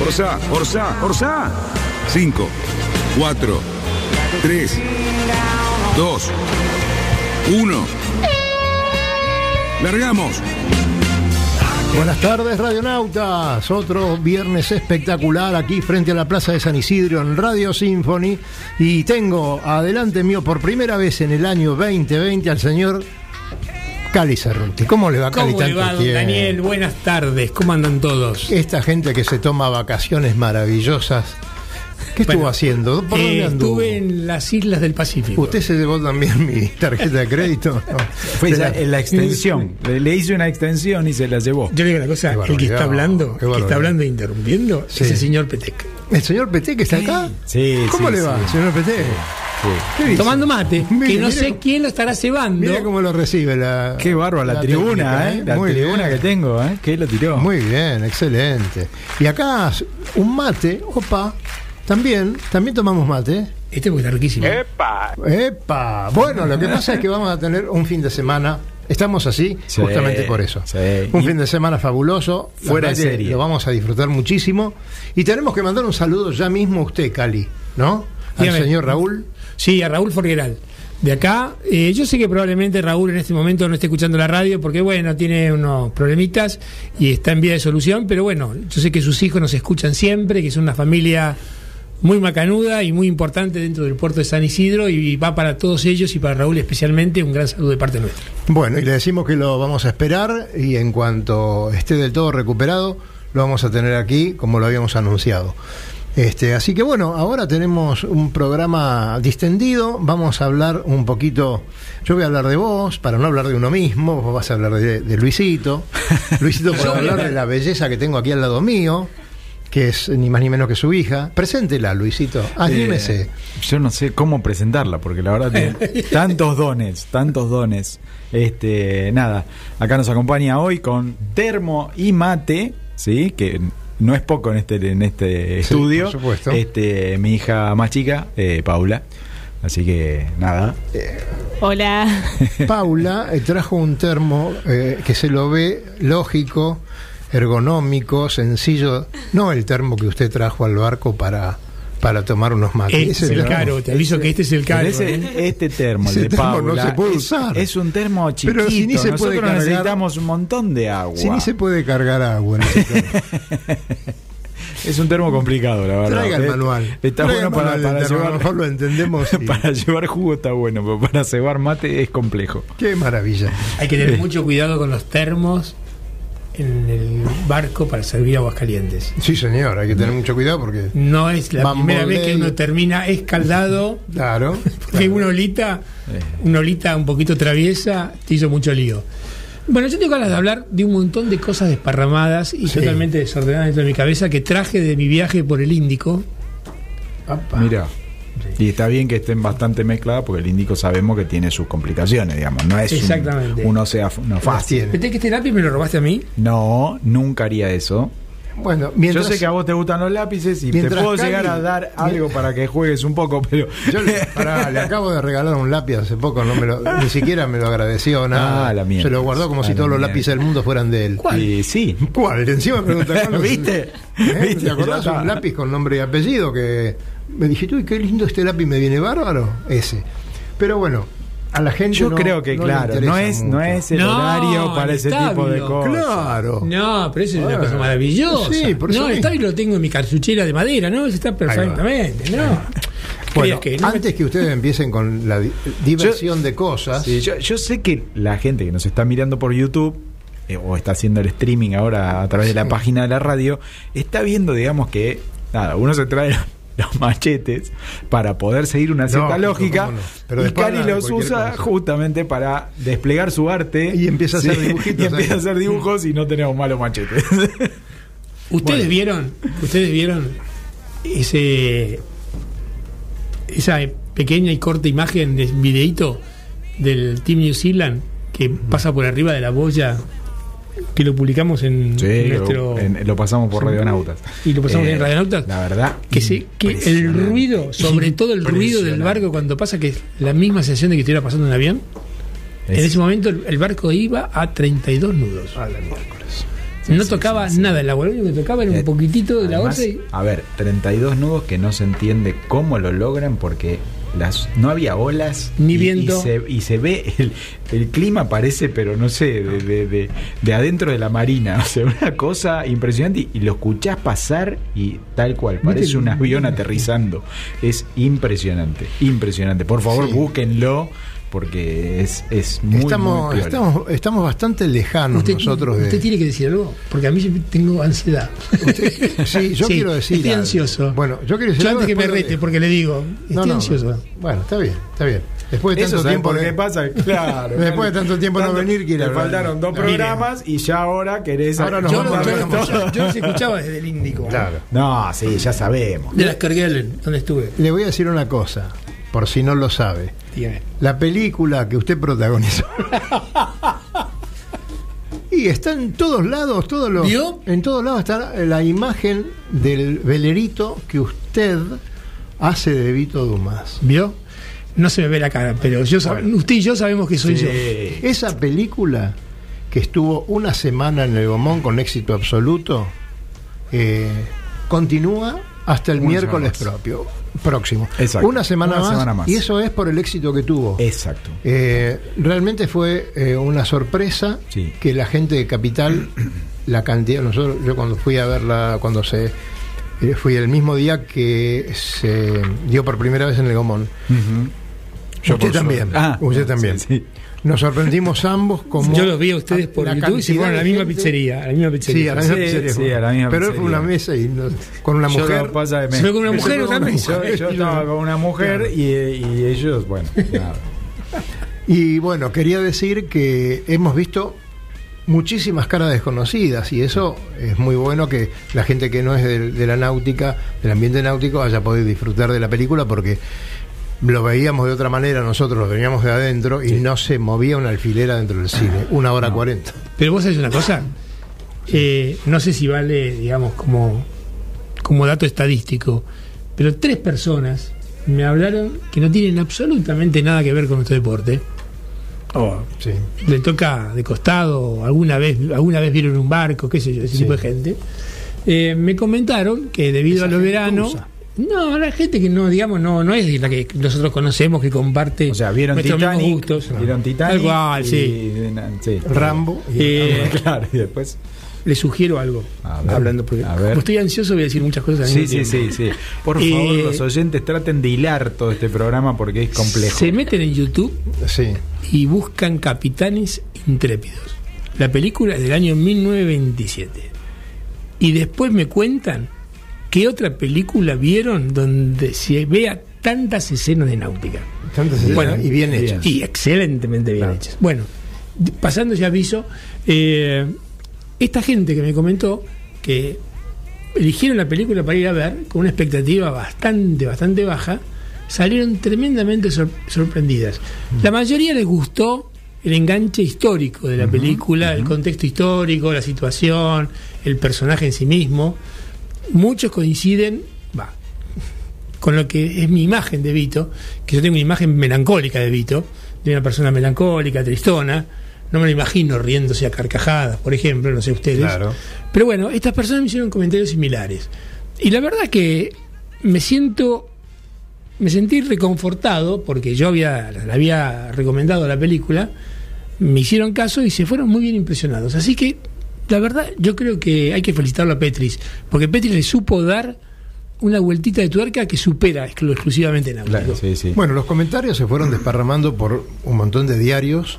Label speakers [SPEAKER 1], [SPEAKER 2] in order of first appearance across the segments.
[SPEAKER 1] Orsa, Orsa, Orsa. 5, 4, 3, 2, 1. Largamos.
[SPEAKER 2] Buenas tardes, radionautas. Otro viernes espectacular aquí frente a la Plaza de San Isidro en Radio Symphony. Y tengo adelante mío por primera vez en el año 2020 al señor Cali Cerruti. ¿Cómo le va, Cali?
[SPEAKER 3] ¿Cómo le va, don. Daniel? Buenas tardes, ¿cómo andan todos?
[SPEAKER 2] Esta gente que se toma vacaciones maravillosas. ¿Qué estuvo
[SPEAKER 3] Bueno,
[SPEAKER 2] haciendo? ¿Por
[SPEAKER 3] Eh,
[SPEAKER 2] dónde anduvo?
[SPEAKER 3] estuve en las islas del Pacífico.
[SPEAKER 2] ¿Usted se llevó también mi tarjeta de crédito? No.
[SPEAKER 4] Fue la,
[SPEAKER 2] la-
[SPEAKER 4] en la extensión. Le, le hice una extensión y se la llevó.
[SPEAKER 3] Yo le digo una cosa, el que está hablando, el que está hablando e interrumpiendo,
[SPEAKER 2] Sí.
[SPEAKER 3] es el señor Petec.
[SPEAKER 2] ¿El señor que está acá?
[SPEAKER 4] Sí,
[SPEAKER 2] ¿Cómo
[SPEAKER 4] sí,
[SPEAKER 2] le va,
[SPEAKER 4] sí.
[SPEAKER 2] señor Peté?
[SPEAKER 3] Tomando mate, que no sé quién lo estará cebando.
[SPEAKER 2] Mira cómo lo recibe la.
[SPEAKER 4] Qué bárbaro la, tribuna,
[SPEAKER 2] técnica,
[SPEAKER 4] ¿eh? La
[SPEAKER 2] Muy
[SPEAKER 4] tribuna
[SPEAKER 2] bien.
[SPEAKER 4] que tengo, ¿eh? Que lo tiró.
[SPEAKER 2] Muy bien, excelente. Y acá un mate, opa, también, también tomamos mate.
[SPEAKER 3] Este porque está riquísimo.
[SPEAKER 2] Epa. Bueno, lo que pasa es que vamos a tener un fin de semana. Estamos así
[SPEAKER 4] Sí,
[SPEAKER 2] justamente por eso.
[SPEAKER 4] sí.
[SPEAKER 2] Un
[SPEAKER 4] Y-
[SPEAKER 2] fin de semana fabuloso.
[SPEAKER 4] Fuera de serie.
[SPEAKER 2] Lo vamos a disfrutar muchísimo. Y tenemos que mandar un saludo ya mismo a usted, Cali, ¿no? Al
[SPEAKER 3] Dígame.
[SPEAKER 2] señor Raúl.
[SPEAKER 3] Sí, a Raúl Forgueral. De acá, eh, yo sé que probablemente Raúl en este momento no esté escuchando la radio porque, bueno, tiene unos problemitas y está en vía de solución, pero bueno, yo sé que sus hijos nos escuchan siempre, que son una familia muy macanuda y muy importante dentro del puerto de San Isidro y va para todos ellos y para Raúl especialmente un gran saludo de parte nuestra.
[SPEAKER 2] Bueno, y le decimos que lo vamos a esperar y en cuanto esté del todo recuperado, lo vamos a tener aquí como lo habíamos anunciado. Este, así que bueno, ahora tenemos un programa distendido, vamos a hablar un poquito, yo voy a hablar de vos, para no hablar de uno mismo, vos vas a hablar de, de Luisito, Luisito para
[SPEAKER 3] voy a
[SPEAKER 2] hablar de la belleza que tengo aquí al lado mío, que es ni más ni menos que su hija. Preséntela, Luisito, anímese.
[SPEAKER 4] Eh, yo no sé cómo presentarla, porque la verdad tiene tantos dones, tantos dones. Este, nada, acá nos acompaña hoy con termo y mate, ¿sí? Que no es poco en este, en este
[SPEAKER 2] Sí,
[SPEAKER 4] estudio.
[SPEAKER 2] por supuesto.
[SPEAKER 4] Este, mi hija más chica, eh, Paula. Así que nada.
[SPEAKER 5] Hola.
[SPEAKER 2] Paula eh, trajo un termo eh, que se lo ve lógico, ergonómico, sencillo. No el termo que usted trajo al barco para, para tomar unos mates.
[SPEAKER 3] Este es el caro, te aviso que este es el caro.
[SPEAKER 4] ese-
[SPEAKER 3] ¿eh?
[SPEAKER 4] este termo, el de
[SPEAKER 2] termo no se puede
[SPEAKER 4] es,
[SPEAKER 2] usar.
[SPEAKER 4] es un termo chiquito.
[SPEAKER 2] Pero si ni se puede
[SPEAKER 4] Nosotros
[SPEAKER 2] cargar-
[SPEAKER 4] necesitamos un montón de agua.
[SPEAKER 2] Si ni se puede cargar agua en ese termo.
[SPEAKER 4] Es un termo complicado, la verdad.
[SPEAKER 2] Traiga el
[SPEAKER 4] Eh,
[SPEAKER 2] manual.
[SPEAKER 4] Está
[SPEAKER 2] Traiga
[SPEAKER 4] bueno para, para
[SPEAKER 2] termo, a lo
[SPEAKER 4] llevar,
[SPEAKER 2] mejor lo entendemos. y-
[SPEAKER 4] para llevar jugo está bueno, pero para cebar mate es complejo.
[SPEAKER 2] Qué maravilla.
[SPEAKER 3] Hay que tener mucho cuidado con los termos en el barco para servir aguas calientes.
[SPEAKER 2] Sí, señor, hay que tener mucho cuidado porque.
[SPEAKER 3] No es la primera vez que uno termina escaldado,
[SPEAKER 2] Claro.
[SPEAKER 3] porque una olita, una olita un poquito traviesa, te hizo mucho lío. Bueno, yo tengo ganas de hablar de un montón de cosas desparramadas y
[SPEAKER 2] Sí.
[SPEAKER 3] totalmente desordenadas dentro de mi cabeza que traje de mi viaje por el Índico.
[SPEAKER 2] Apa.
[SPEAKER 4] Y está bien que estén bastante mezcladas porque el índico sabemos que tiene sus complicaciones, digamos. No es
[SPEAKER 3] Exactamente.
[SPEAKER 4] un, océano no fácil.
[SPEAKER 3] ¿Viste que este lápiz me lo robaste a mí?
[SPEAKER 4] No, nunca haría eso.
[SPEAKER 2] Bueno, mientras.
[SPEAKER 4] Yo sé que a vos te gustan los lápices y te puedo
[SPEAKER 2] Cali-
[SPEAKER 4] llegar a dar algo para que juegues un poco, pero
[SPEAKER 2] Yo le, pará, le acabo de regalar un lápiz hace poco, no me lo- ni siquiera me lo agradeció nada.
[SPEAKER 4] Ah, la mierda.
[SPEAKER 2] Se lo guardó como
[SPEAKER 4] Ah,
[SPEAKER 2] si todos los lápices del mundo fueran de él.
[SPEAKER 4] Y sí.
[SPEAKER 2] ¿Cuál? Encima me pregunta ¿cuál?
[SPEAKER 4] ¿Viste?
[SPEAKER 2] ¿Eh?
[SPEAKER 4] ¿Viste?
[SPEAKER 2] ¿Te acordás? Un lápiz con nombre y apellido que me dije, uy, qué lindo este lápiz, me viene bárbaro. Ese. Pero bueno, a la gente
[SPEAKER 4] Yo
[SPEAKER 2] no-
[SPEAKER 4] creo que,
[SPEAKER 2] no
[SPEAKER 4] claro, no es, no es el
[SPEAKER 3] No,
[SPEAKER 4] horario para
[SPEAKER 3] el
[SPEAKER 4] ese tipo de cosas.
[SPEAKER 2] Claro.
[SPEAKER 3] No, pero eso es una
[SPEAKER 2] Bueno.
[SPEAKER 3] cosa maravillosa.
[SPEAKER 2] Sí, por eso
[SPEAKER 3] no, el
[SPEAKER 2] mismo.
[SPEAKER 3] establo lo tengo en mi cartuchera de madera, ¿no? Eso está perfectamente, ¿no?
[SPEAKER 2] Bueno,
[SPEAKER 3] ¿Creías que no?
[SPEAKER 2] antes que ustedes empiecen con la di- diversión de cosas,
[SPEAKER 4] Sí, yo, yo sé que la gente que nos está mirando por YouTube eh, o está haciendo el streaming ahora a través de la página de la radio, está viendo, digamos, que nada, uno se trae los machetes para poder seguir una cierta lógica
[SPEAKER 2] no. Pero
[SPEAKER 4] y
[SPEAKER 2] de
[SPEAKER 4] los usa
[SPEAKER 2] cosa.
[SPEAKER 4] justamente para desplegar su arte
[SPEAKER 2] Y empieza a hacer dibujitos
[SPEAKER 4] y empieza a hacer dibujos y no tenemos malos machetes
[SPEAKER 3] ¿Ustedes
[SPEAKER 2] Bueno.
[SPEAKER 3] vieron? ¿Ustedes vieron ese esa pequeña y corta imagen de videíto del Team New Zealand que pasa por arriba de la boya que lo publicamos en
[SPEAKER 4] Sí,
[SPEAKER 3] nuestro
[SPEAKER 4] lo, en- lo pasamos por Radionautas.
[SPEAKER 3] y lo pasamos
[SPEAKER 4] Eh,
[SPEAKER 3] en Radionautas
[SPEAKER 4] La verdad.
[SPEAKER 3] que, se, que el ruido, sobre todo el ruido del barco cuando pasa, que es la misma sensación de que estuviera pasando un avión. En
[SPEAKER 4] Es-
[SPEAKER 3] ese momento el, el barco iba a 32 nudos.
[SPEAKER 2] A la miércoles.
[SPEAKER 3] no tocaba nada el agua, lo único que tocaba era un
[SPEAKER 4] Eh,
[SPEAKER 3] poquitito de la orza y
[SPEAKER 4] A ver, 32 nudos que no se entiende cómo lo logran porque las no había olas
[SPEAKER 3] Ni
[SPEAKER 4] y,
[SPEAKER 3] viento.
[SPEAKER 4] Y se, y se ve el, el clima parece, pero no sé, de, de, de- de adentro de la marina. O sea, una cosa impresionante y, y lo escuchás pasar y tal cual, parece un avión aterrizando. Es impresionante, impresionante. Por favor,
[SPEAKER 2] Sí.
[SPEAKER 4] búsquenlo porque es, es muy,
[SPEAKER 2] estamos,
[SPEAKER 4] muy
[SPEAKER 2] estamos, estamos bastante lejanos
[SPEAKER 3] usted,
[SPEAKER 2] nosotros de.
[SPEAKER 3] usted tiene que decir algo, porque a mí tengo ansiedad.
[SPEAKER 2] Sí, yo
[SPEAKER 3] Sí,
[SPEAKER 2] quiero decir.
[SPEAKER 3] Estoy
[SPEAKER 2] algo.
[SPEAKER 3] ansioso.
[SPEAKER 2] Bueno, yo quiero decir
[SPEAKER 3] Yo
[SPEAKER 2] algo
[SPEAKER 3] antes que me rete,
[SPEAKER 2] de-
[SPEAKER 3] porque le digo, estoy
[SPEAKER 2] No, no,
[SPEAKER 3] ansioso.
[SPEAKER 2] Bueno, está bien, está bien. Después de
[SPEAKER 4] Eso
[SPEAKER 2] tanto
[SPEAKER 4] ¿sabe
[SPEAKER 2] tiempo.
[SPEAKER 4] por
[SPEAKER 2] de-
[SPEAKER 4] qué pasa? Claro.
[SPEAKER 2] Después de tanto tiempo no venir, quiere
[SPEAKER 4] Te faltaron dos
[SPEAKER 2] Miren.
[SPEAKER 4] programas y ya ahora querés.
[SPEAKER 2] Ahora nos
[SPEAKER 3] Yo,
[SPEAKER 2] vamos
[SPEAKER 3] lo-
[SPEAKER 2] a
[SPEAKER 3] yo,
[SPEAKER 2] cómo-
[SPEAKER 3] yo los escuchaba desde el Índico.
[SPEAKER 2] Claro.
[SPEAKER 4] No, sí, ya sabemos.
[SPEAKER 3] De las Kerguelen, donde estuve.
[SPEAKER 2] Le voy a decir una cosa, por si no lo sabe.
[SPEAKER 3] Dígame.
[SPEAKER 2] La película que usted protagonizó. y está en todos lados, todos los.
[SPEAKER 3] ¿Vio?
[SPEAKER 2] En todos lados está la imagen del velerito que usted hace de Vito Dumas.
[SPEAKER 3] ¿Vio? No se me ve la cara, pero yo
[SPEAKER 2] Bueno.
[SPEAKER 3] usted y yo sabemos que soy
[SPEAKER 4] Sí.
[SPEAKER 3] yo.
[SPEAKER 2] Esa película que estuvo una semana en el Gomón con éxito absoluto, eh, continúa hasta el miércoles propio, próximo.
[SPEAKER 4] Exacto.
[SPEAKER 2] Una, semana,
[SPEAKER 4] Una
[SPEAKER 2] más,
[SPEAKER 4] semana más.
[SPEAKER 2] Y eso es por el éxito que tuvo.
[SPEAKER 4] Exacto.
[SPEAKER 2] Eh, realmente fue eh, una sorpresa
[SPEAKER 4] Sí.
[SPEAKER 2] que la gente de Capital, la cantidad, nosotros, yo cuando fui a verla, cuando se eh, fui el mismo día que se dio por primera vez en el Gomón.
[SPEAKER 4] Yo
[SPEAKER 2] Usted también.
[SPEAKER 4] Ah,
[SPEAKER 2] usted también.
[SPEAKER 4] sí, sí.
[SPEAKER 2] Nos sorprendimos ambos como
[SPEAKER 3] Yo los vi a ustedes por
[SPEAKER 2] la
[SPEAKER 3] YouTube y se fueron a la misma
[SPEAKER 2] gente-
[SPEAKER 3] pizzería. A la misma pizzería.
[SPEAKER 2] Sí, a la misma
[SPEAKER 4] Sí,
[SPEAKER 2] pizzería.
[SPEAKER 4] sí,
[SPEAKER 2] fue.
[SPEAKER 4] a la misma
[SPEAKER 2] Pero él fue
[SPEAKER 4] pizzería.
[SPEAKER 2] una mesa y no- con una
[SPEAKER 4] Yo
[SPEAKER 2] mujer.
[SPEAKER 4] pasa
[SPEAKER 3] fue con una
[SPEAKER 2] me-
[SPEAKER 3] mujer
[SPEAKER 2] se
[SPEAKER 3] o
[SPEAKER 2] fue con una
[SPEAKER 3] también.
[SPEAKER 2] mujer.
[SPEAKER 4] Yo, yo estaba con una mujer y, y ellos, bueno, nada.
[SPEAKER 2] Y bueno, quería decir que hemos visto muchísimas caras desconocidas y eso es muy bueno que la gente que no es de, de la náutica, del ambiente náutico, haya podido disfrutar de la película porque lo veíamos de otra manera, nosotros lo veníamos de adentro y no se movía una alfilera dentro del cine, una hora cuarenta.
[SPEAKER 3] Pero vos sabés una cosa, Eh, no sé si vale, digamos, como, como dato estadístico, pero tres personas me hablaron que no tienen absolutamente nada que ver con nuestro deporte. O
[SPEAKER 2] Sí.
[SPEAKER 3] le toca de costado, alguna vez, alguna vez vieron un barco, qué sé yo, ese
[SPEAKER 2] Sí.
[SPEAKER 3] tipo de gente. Eh, me comentaron que debido
[SPEAKER 2] Esa
[SPEAKER 3] a los veranos. No, la gente que no, digamos, no, no es la que nosotros conocemos, que comparte
[SPEAKER 4] O sea, vieron
[SPEAKER 3] nuestros mismos gustos.
[SPEAKER 4] vieron Titanic.
[SPEAKER 3] Tal cual,
[SPEAKER 4] y-
[SPEAKER 3] sí.
[SPEAKER 4] sí.
[SPEAKER 2] Rambo y
[SPEAKER 3] Eh,
[SPEAKER 4] claro, y después.
[SPEAKER 3] Le sugiero algo.
[SPEAKER 4] A ver,
[SPEAKER 3] hablando, porque
[SPEAKER 4] a ver.
[SPEAKER 3] como estoy ansioso voy a decir muchas cosas
[SPEAKER 4] Sí, sí, sí, sí. Por
[SPEAKER 3] Eh,
[SPEAKER 4] favor, los oyentes traten de hilar todo este programa porque es complejo.
[SPEAKER 3] Se meten en YouTube
[SPEAKER 2] sí.
[SPEAKER 3] y buscan Capitanes Intrépidos. La película es del año 1927. Y después me cuentan qué otra película vieron donde se vea tantas escenas de náutica.
[SPEAKER 2] Tantas escenas
[SPEAKER 3] Bueno,
[SPEAKER 2] y bien hechas.
[SPEAKER 3] Y excelentemente bien
[SPEAKER 2] Claro.
[SPEAKER 3] hechas. Bueno, pasando ese aviso, eh, esta gente que me comentó que eligieron la película para ir a ver con una expectativa bastante, bastante baja, salieron tremendamente sor- sorprendidas. La mayoría les gustó el enganche histórico de la película, el contexto histórico, la situación, el personaje en sí mismo. Muchos coinciden, con lo que es mi imagen de Vito, que yo tengo una imagen melancólica de Vito, de una persona melancólica, tristona. No me lo imagino riéndose a carcajadas, por ejemplo, no sé ustedes.
[SPEAKER 2] Claro.
[SPEAKER 3] Pero bueno, estas personas me hicieron comentarios similares. Y la verdad que me siento. Me sentí reconfortado porque yo había, le había recomendado la película, me hicieron caso y se fueron muy bien impresionados. Así que, la verdad, yo creo que hay que felicitarlo a Petris, porque Petris le supo dar una vueltita de tuerca que supera exclu- exclusivamente náutico.
[SPEAKER 4] Claro, sí, sí.
[SPEAKER 2] Bueno, los comentarios se fueron desparramando por un montón de diarios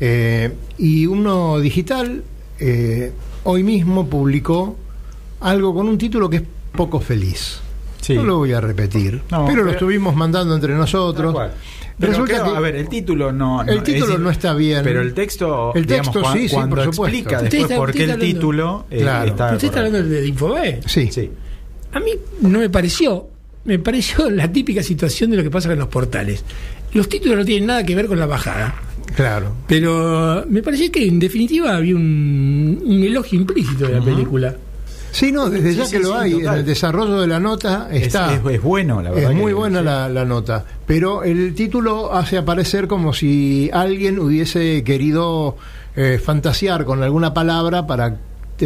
[SPEAKER 2] eh, y uno digital eh, hoy mismo publicó algo con un título que es poco feliz.
[SPEAKER 4] Sí.
[SPEAKER 2] No lo voy a repetir,
[SPEAKER 4] No,
[SPEAKER 2] pero, lo
[SPEAKER 4] pero-
[SPEAKER 2] estuvimos mandando entre nosotros.
[SPEAKER 4] Pero
[SPEAKER 2] Resulta
[SPEAKER 4] creo-
[SPEAKER 2] que
[SPEAKER 4] a ver, el título no,
[SPEAKER 2] El título
[SPEAKER 4] es-
[SPEAKER 2] no está bien.
[SPEAKER 4] Pero el texto,
[SPEAKER 2] El texto
[SPEAKER 4] digamos,
[SPEAKER 2] sí, sí,
[SPEAKER 4] cuando
[SPEAKER 2] por supuesto.
[SPEAKER 4] explica después
[SPEAKER 3] está-
[SPEAKER 4] por qué el título eh,
[SPEAKER 2] Claro.
[SPEAKER 4] está
[SPEAKER 3] usted está hablando de Infobae.
[SPEAKER 2] sí,
[SPEAKER 4] Sí.
[SPEAKER 3] A mí no me pareció, me pareció la típica situación de lo que pasa con los portales. Los títulos no tienen nada que ver con la bajada,
[SPEAKER 2] claro.
[SPEAKER 3] pero me pareció que en definitiva había un, un elogio implícito de la película.
[SPEAKER 2] Sí, no, desde
[SPEAKER 4] Sí,
[SPEAKER 2] ya
[SPEAKER 4] sí,
[SPEAKER 2] que lo hay,
[SPEAKER 4] total.
[SPEAKER 2] en el desarrollo de la nota
[SPEAKER 4] Es-
[SPEAKER 2] está.
[SPEAKER 4] es, es bueno, la verdad.
[SPEAKER 2] Es muy buena la, la nota, pero el título hace aparecer como si alguien hubiese querido eh, fantasear con alguna palabra para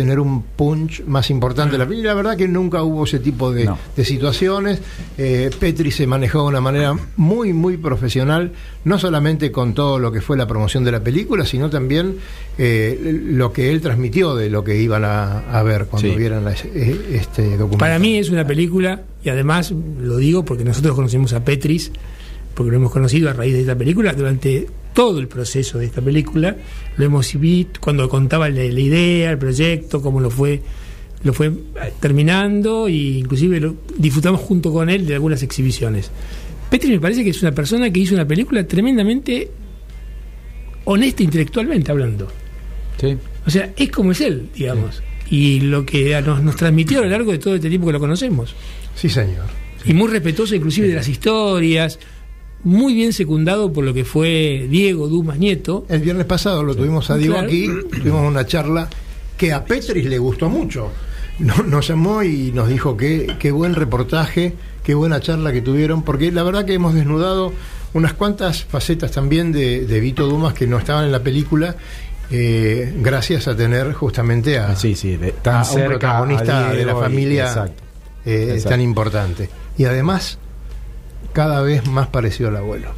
[SPEAKER 2] tener un punch más importante de la película. La verdad que nunca hubo ese tipo de,
[SPEAKER 4] No.
[SPEAKER 2] de situaciones. Eh, Petri se manejó de una manera muy, muy profesional, no solamente con todo lo que fue la promoción de la película, sino también eh, lo que él transmitió de lo que iban a, a ver cuando
[SPEAKER 4] Sí.
[SPEAKER 2] vieran la- eh, este documental.
[SPEAKER 3] Para mí es una película, y además lo digo porque nosotros conocemos a Petris, porque lo hemos conocido a raíz de esta película, durante todo el proceso de esta película, lo hemos visto cuando contaba la, la idea, el proyecto, cómo lo fue lo fue eh, terminando e inclusive lo, disfrutamos junto con él de algunas exhibiciones. Petri me parece que es una persona que hizo una película tremendamente honesta intelectualmente hablando.
[SPEAKER 4] Sí.
[SPEAKER 3] O sea, es como es él, digamos. Y lo que nos, nos transmitió a lo largo de todo este tiempo que lo conocemos.
[SPEAKER 2] Sí, señor.
[SPEAKER 3] Y muy respetuoso inclusive de las historias, muy bien secundado por lo que fue Diego Dumas Nieto.
[SPEAKER 2] El viernes pasado lo tuvimos a Diego
[SPEAKER 3] Claro.
[SPEAKER 2] aquí, tuvimos una charla que a Petris le gustó mucho. No- Nos llamó y nos dijo que qué buen reportaje, qué buena charla que tuvieron, porque la verdad que hemos desnudado unas cuantas facetas también de, de Vito Dumas que no estaban en la película, eh, gracias a tener justamente a,
[SPEAKER 4] Sí, sí, de- tan
[SPEAKER 2] a un
[SPEAKER 4] cerca
[SPEAKER 2] protagonista
[SPEAKER 4] a
[SPEAKER 2] de la
[SPEAKER 4] y-
[SPEAKER 2] familia
[SPEAKER 4] exacto.
[SPEAKER 2] eh,
[SPEAKER 4] Exacto.
[SPEAKER 2] tan importante. Y además, cada vez más parecido al abuelo.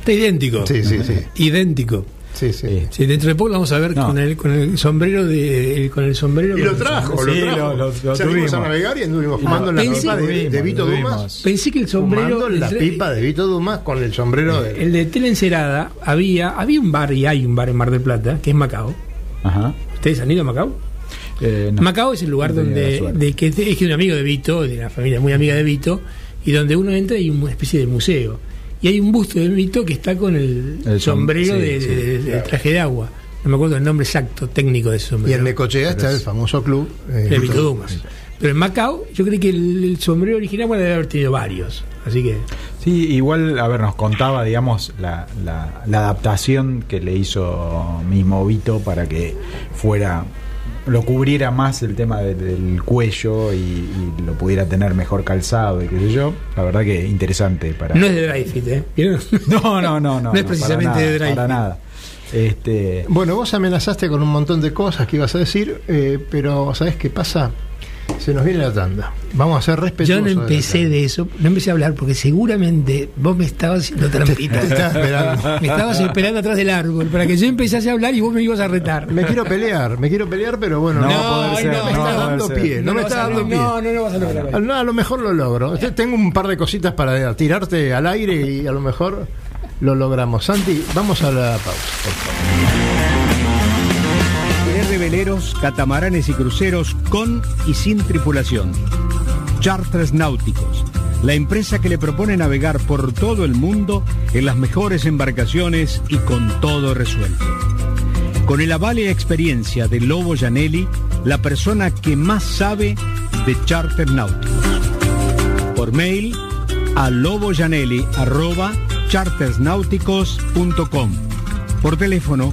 [SPEAKER 3] Está idéntico.
[SPEAKER 2] Sí, sí, sí.
[SPEAKER 3] Idéntico.
[SPEAKER 2] Sí, sí.
[SPEAKER 4] Sí.
[SPEAKER 3] Sí, dentro de poco lo vamos a ver
[SPEAKER 4] No.
[SPEAKER 3] con, el, con el sombrero de con el sombrero
[SPEAKER 2] Y lo trajo, lo trajo.
[SPEAKER 4] lo- lo- lo tuvimos.
[SPEAKER 2] a navegar y anduvimos fumando en la
[SPEAKER 3] Pensé-
[SPEAKER 2] pipa de, Vito. Dumas.
[SPEAKER 3] Pensé que el sombrero
[SPEAKER 2] Fumando en la
[SPEAKER 3] el-
[SPEAKER 2] pipa de Vito Dumas con el sombrero de
[SPEAKER 3] el de Tela Encerada había había un bar y hay un bar en Mar del Plata que es Macao.
[SPEAKER 4] Ajá.
[SPEAKER 3] ¿Ustedes han ido a Macao?
[SPEAKER 4] Eh, no.
[SPEAKER 3] Macao es el lugar
[SPEAKER 4] No
[SPEAKER 3] donde de que es que un amigo de Vito, de la familia muy amiga de Vito, y donde uno entra y hay una especie de museo. Y hay un busto de Vito que está con el,
[SPEAKER 4] El som-
[SPEAKER 3] sombrero
[SPEAKER 4] sí,
[SPEAKER 3] de,
[SPEAKER 4] sí,
[SPEAKER 3] de- de- de
[SPEAKER 2] claro.
[SPEAKER 3] traje de agua. No me acuerdo el nombre exacto técnico de ese
[SPEAKER 2] Y
[SPEAKER 3] sombrero.
[SPEAKER 2] en Necochea está el famoso club eh,
[SPEAKER 3] de Vito Dumas. Pero en Macao, yo creo que el, el sombrero original bueno, debe haber tenido varios. Así que.
[SPEAKER 4] Sí, igual, a ver, nos contaba, digamos, la, la, la adaptación que le hizo mismo Vito para que fuera, lo cubriera más el tema de- del cuello y, y lo pudiera tener mejor calzado y qué sé yo. La verdad que interesante para...
[SPEAKER 3] No es de Dreyfit, ¿eh?
[SPEAKER 4] No, no, no, no.
[SPEAKER 3] No es precisamente
[SPEAKER 4] para nada,
[SPEAKER 3] de Dreyfus.
[SPEAKER 4] Para nada. Este,
[SPEAKER 2] Bueno, vos amenazaste con un montón de cosas que ibas a decir, eh, pero ¿sabés qué pasa? Se nos viene la tanda. Vamos a ser respetuosos.
[SPEAKER 3] Yo no empecé de eso, no empecé a hablar porque seguramente vos me estabas haciendo trampita.
[SPEAKER 2] Te estaba esperando.
[SPEAKER 3] Me estabas esperando atrás del árbol para que yo empezase a hablar y vos me ibas a retar.
[SPEAKER 2] Me quiero pelear, me quiero pelear, pero bueno,
[SPEAKER 4] No,
[SPEAKER 2] no,
[SPEAKER 4] va a poder ser,
[SPEAKER 2] me
[SPEAKER 4] no
[SPEAKER 2] está dando
[SPEAKER 4] ser.
[SPEAKER 2] pie, no, me
[SPEAKER 3] vas
[SPEAKER 2] está
[SPEAKER 3] a-
[SPEAKER 2] dando pie.
[SPEAKER 3] No, no, no vas a lograr.
[SPEAKER 2] A, no, a lo mejor lo logro. Tengo un par de cositas para tirarte al aire y a lo mejor lo logramos. Santi, vamos a la pausa, por favor.
[SPEAKER 6] R veleros, catamaranes y cruceros con y sin tripulación. Charters Náuticos, la empresa que le propone navegar por todo el mundo en las mejores embarcaciones y con todo resuelto. Con el aval y experiencia de Lobo Janelli, la persona que más sabe de charter náuticos. Por mail a loboyanelli.chartersnáuticos.com. Por teléfono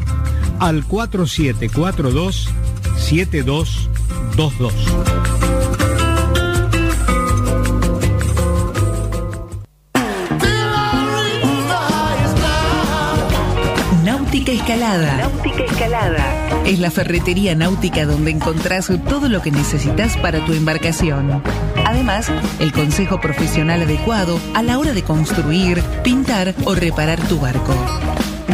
[SPEAKER 6] al 4742 7222.
[SPEAKER 7] Náutica Escalada.
[SPEAKER 8] Náutica Escalada.
[SPEAKER 7] Es la ferretería náutica donde encontrás todo lo que necesitas para tu embarcación. Además, el consejo profesional adecuado a la hora de construir, pintar o reparar tu barco.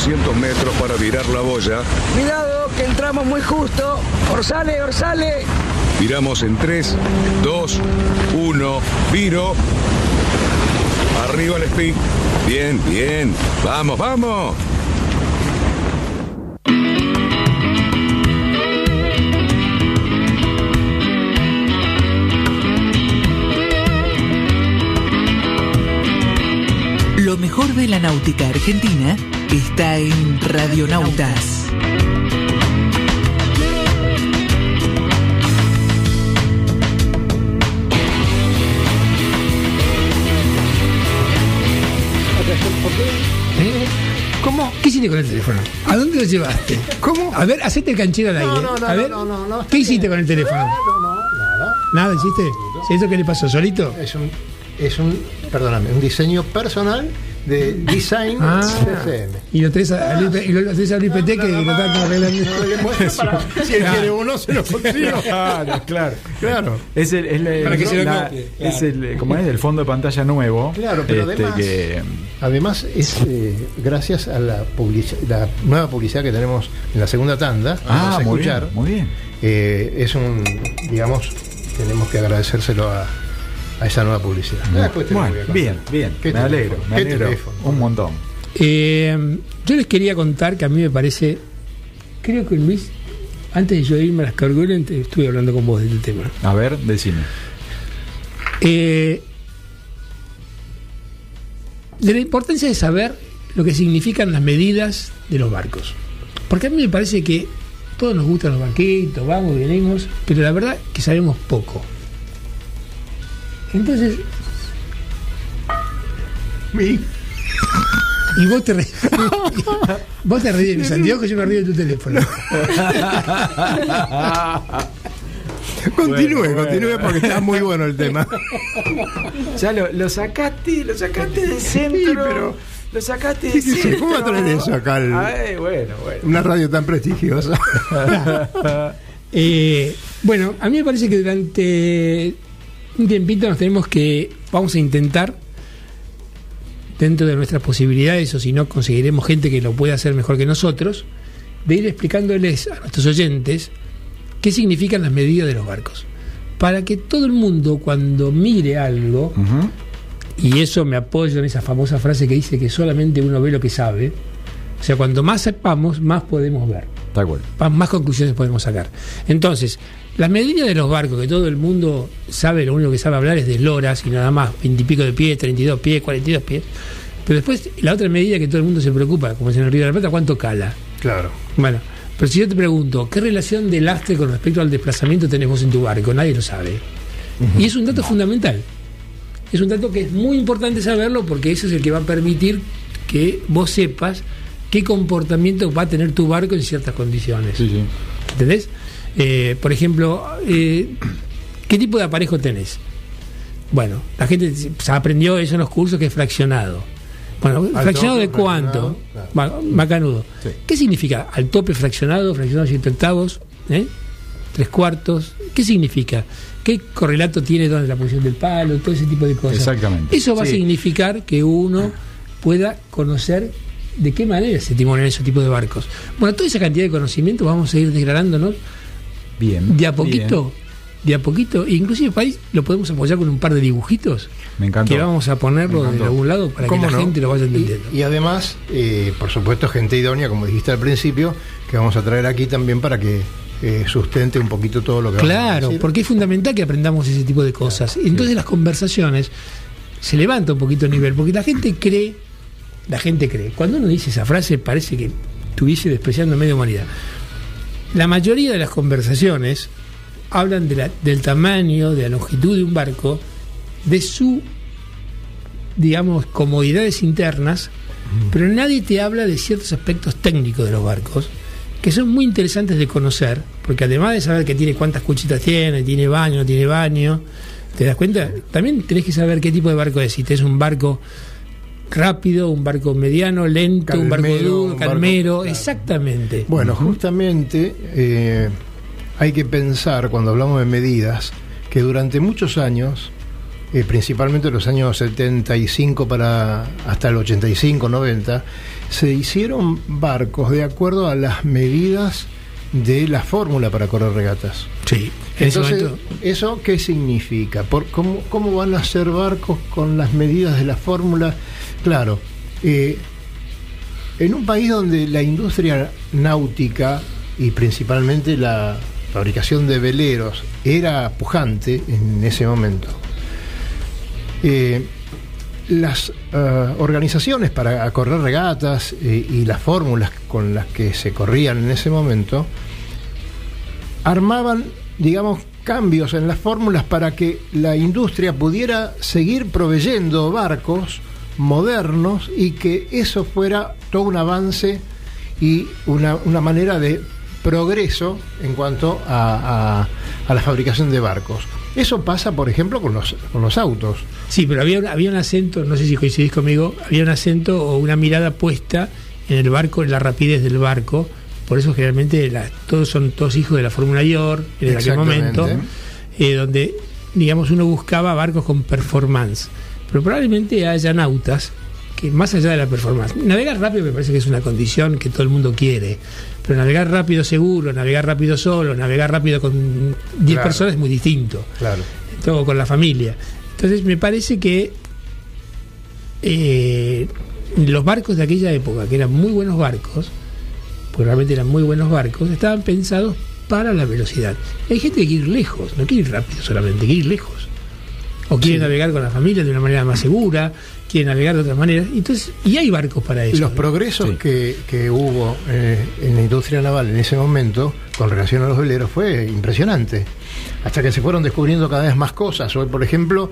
[SPEAKER 1] 200 metros para virar la boya.
[SPEAKER 8] Cuidado, que entramos muy justo. Orsale, orsale.
[SPEAKER 1] Viramos en 3, 2, 1, viro. Arriba el speed. Bien, bien. Vamos, vamos.
[SPEAKER 7] Lo mejor de la náutica argentina está en Radionautas.
[SPEAKER 3] ¿Eh? ¿Cómo? ¿Qué hiciste con el teléfono? ¿A dónde lo llevaste?
[SPEAKER 2] ¿Cómo?
[SPEAKER 3] A ver, hacete el canchero al aire.
[SPEAKER 2] No, no, no,
[SPEAKER 3] a ver,
[SPEAKER 2] no, no, no,
[SPEAKER 3] ¿Qué hiciste
[SPEAKER 2] bien.
[SPEAKER 3] con el teléfono?
[SPEAKER 2] No, no, nada.
[SPEAKER 3] ¿Nada hiciste? ¿Eso qué le pasó? ¿Solito?
[SPEAKER 2] Es un, es un, perdóname, un diseño personal de Design
[SPEAKER 3] Ah,
[SPEAKER 2] CCM.
[SPEAKER 3] y lo traes a- al IP y lo traes al IPT que lo están arreglando.
[SPEAKER 2] Si él quiere uno, se lo consigo.
[SPEAKER 4] Claro, claro.
[SPEAKER 2] Claro.
[SPEAKER 4] Es el, es la-
[SPEAKER 3] Para que se lo
[SPEAKER 4] es
[SPEAKER 3] claro.
[SPEAKER 4] el, como es el fondo de pantalla nuevo.
[SPEAKER 2] Claro, pero
[SPEAKER 4] este,
[SPEAKER 2] además-
[SPEAKER 4] que
[SPEAKER 2] Además, es eh, gracias a la, la nueva publicidad que tenemos en la segunda tanda, que
[SPEAKER 4] ah,
[SPEAKER 2] vamos a
[SPEAKER 4] muy
[SPEAKER 2] escuchar.
[SPEAKER 4] bien, muy bien.
[SPEAKER 2] eh, es un, digamos, tenemos que agradecérselo a, a esa nueva publicidad. Ah, después te lo
[SPEAKER 4] Bueno,
[SPEAKER 2] voy a contar.
[SPEAKER 4] bien, bien.
[SPEAKER 2] ¿Qué
[SPEAKER 4] Me alegro, me
[SPEAKER 2] ¿Qué
[SPEAKER 4] alegro
[SPEAKER 2] teléfono?
[SPEAKER 4] un montón.
[SPEAKER 3] Eh, yo les quería contar que a mí me parece, creo que Luis, antes de yo irme a las carguras, estuve hablando con vos de este tema.
[SPEAKER 4] A ver, decime.
[SPEAKER 3] Eh, de la importancia de saber lo que significan las medidas de los barcos. Porque a mí me parece que todos nos gustan los barquitos, vamos, venimos, pero la verdad que sabemos poco. Entonces, y vos te reís. vos te reís de mis anteojos, yo me río de tu teléfono.
[SPEAKER 2] Continúe,
[SPEAKER 4] Bueno,
[SPEAKER 2] continúe
[SPEAKER 4] bueno.
[SPEAKER 2] porque está muy bueno el tema.
[SPEAKER 4] Ya lo, lo sacaste, lo sacaste del centro.
[SPEAKER 2] pero-
[SPEAKER 4] Lo sacaste
[SPEAKER 2] ¿Qué sé? ¿Cómo va a traer eso acá al-
[SPEAKER 4] Ay, bueno, bueno.
[SPEAKER 2] Una radio tan prestigiosa.
[SPEAKER 3] Eh, bueno, a mí me parece que durante un tiempito nos tenemos que, vamos a intentar, dentro de nuestras posibilidades, o si no conseguiremos gente que lo pueda hacer mejor que nosotros, de ir explicándoles a nuestros oyentes qué significan las medidas de los barcos. Para que todo el mundo, cuando mire algo, y eso me apoyo en esa famosa frase que dice que solamente uno ve lo que sabe, o sea, cuanto más sepamos, más podemos ver más conclusiones podemos sacar. Entonces, la medida de los barcos, que todo el mundo sabe, lo único que sabe hablar es de loras y nada más, 20 y pico de pies, 32 pies, 42 pies. Pero después, la otra medida que todo el mundo se preocupa, como es en el Río de la Plata, ¿cuánto cala?
[SPEAKER 2] Claro.
[SPEAKER 3] Bueno, pero si yo te pregunto, ¿qué relación de lastre con respecto al desplazamiento tenés vos en tu barco? Nadie lo sabe. Y es un dato fundamental. Es un dato que es muy importante saberlo porque eso es el que va a permitir que vos sepas qué comportamiento va a tener tu barco en ciertas condiciones.
[SPEAKER 4] Sí, sí.
[SPEAKER 3] ¿Entendés? Eh, por ejemplo, eh, ¿qué tipo de aparejo tenés? Bueno, la gente se aprendió eso en los cursos que es fraccionado. Bueno, ¿fraccionado de cuánto? Macanudo.
[SPEAKER 4] Sí.
[SPEAKER 3] ¿Qué significa? Al tope fraccionado, fraccionado 7 octavos, ¿eh? tres cuartos. ¿Qué significa? ¿Qué correlato tiene dónde la posición del palo? Todo ese tipo de cosas.
[SPEAKER 4] Exactamente.
[SPEAKER 3] Eso va
[SPEAKER 4] Sí.
[SPEAKER 3] a significar que uno pueda conocer de qué manera se timonean esos tipos de barcos. Bueno, toda esa cantidad de conocimiento vamos a ir desgranándonos
[SPEAKER 4] Bien.
[SPEAKER 3] de a poquito, de a poquito, e inclusive país lo podemos apoyar con un par de dibujitos
[SPEAKER 4] Me
[SPEAKER 3] que vamos a ponerlo de algún lado para que
[SPEAKER 2] ¿Cómo
[SPEAKER 3] la
[SPEAKER 2] no?
[SPEAKER 3] gente lo vaya entendiendo.
[SPEAKER 2] y además, eh, por supuesto, gente idónea, como dijiste al principio, que vamos a traer aquí también para que eh, sustente un poquito todo lo que vamos a
[SPEAKER 3] Claro,
[SPEAKER 2] decir.
[SPEAKER 3] porque es fundamental que aprendamos ese tipo de cosas. Entonces las conversaciones se levanta un poquito el nivel, porque la gente cree, la gente cree. Cuando uno dice esa frase parece que estuviese despreciando a media humanidad. La mayoría de las conversaciones hablan de la- del tamaño, de la longitud de un barco, de su, digamos, comodidades internas, pero nadie te habla de ciertos aspectos técnicos de los barcos que son muy interesantes de conocer, porque además de saber que tiene cuántas cuchitas tiene, tiene baño, no tiene baño, ¿te das cuenta? También tenés que saber qué tipo de barco es, si es un barco rápido, un barco mediano, lento, un barco duro,
[SPEAKER 2] barco-
[SPEAKER 3] calmero,
[SPEAKER 2] claro.
[SPEAKER 3] exactamente.
[SPEAKER 2] Bueno, justamente eh, hay que pensar cuando hablamos de medidas que durante muchos años, eh, principalmente los años 75 para hasta el 85, 90, se hicieron barcos de acuerdo a las medidas de la fórmula para correr regatas.
[SPEAKER 3] Sí, en
[SPEAKER 2] Entonces,
[SPEAKER 3] momento-
[SPEAKER 2] ¿eso qué significa? Por, cómo, ¿Cómo van a ser barcos con las medidas de la fórmula? Claro, eh, en un país donde la industria náutica y principalmente la fabricación de veleros era pujante en ese momento, eh, las eh, organizaciones para correr regatas eh, y las fórmulas con las que se corrían en ese momento armaban, digamos, cambios en las fórmulas para que la industria pudiera seguir proveyendo barcos modernos y que eso fuera todo un avance y una, una manera de progreso en cuanto a, a- la fabricación de barcos. Eso pasa, por ejemplo, con los, con los autos.
[SPEAKER 3] Sí, pero había, había un acento, no sé si coincidís conmigo, había un acento o una mirada puesta en el barco, en la rapidez del barco. Por eso generalmente la- todos son todos hijos de la Fórmula York en aquel momento, eh, donde digamos uno buscaba barcos con performance. Pero probablemente haya nautas que más allá de la performance, navegar rápido me parece que es una condición que todo el mundo quiere, pero navegar rápido seguro, navegar rápido solo, navegar rápido con 10
[SPEAKER 2] Claro.
[SPEAKER 3] personas es muy distinto
[SPEAKER 2] Claro.
[SPEAKER 3] todo con la familia. Entonces me parece que eh, los barcos de aquella época, que eran muy buenos barcos, porque realmente eran muy buenos barcos, estaban pensados para la velocidad. Hay gente que quiere ir lejos, no quiere ir rápido solamente, quiere ir lejos. O quiere
[SPEAKER 2] Sí.
[SPEAKER 3] navegar con la familia de una manera más segura, quiere navegar de otras maneras. Entonces, y hay barcos para eso.
[SPEAKER 2] Los progresos
[SPEAKER 4] Sí.
[SPEAKER 2] que, que hubo eh, en la industria naval en ese momento con relación a los veleros fue impresionante. Hasta que se fueron descubriendo cada vez más cosas. Hoy, por ejemplo,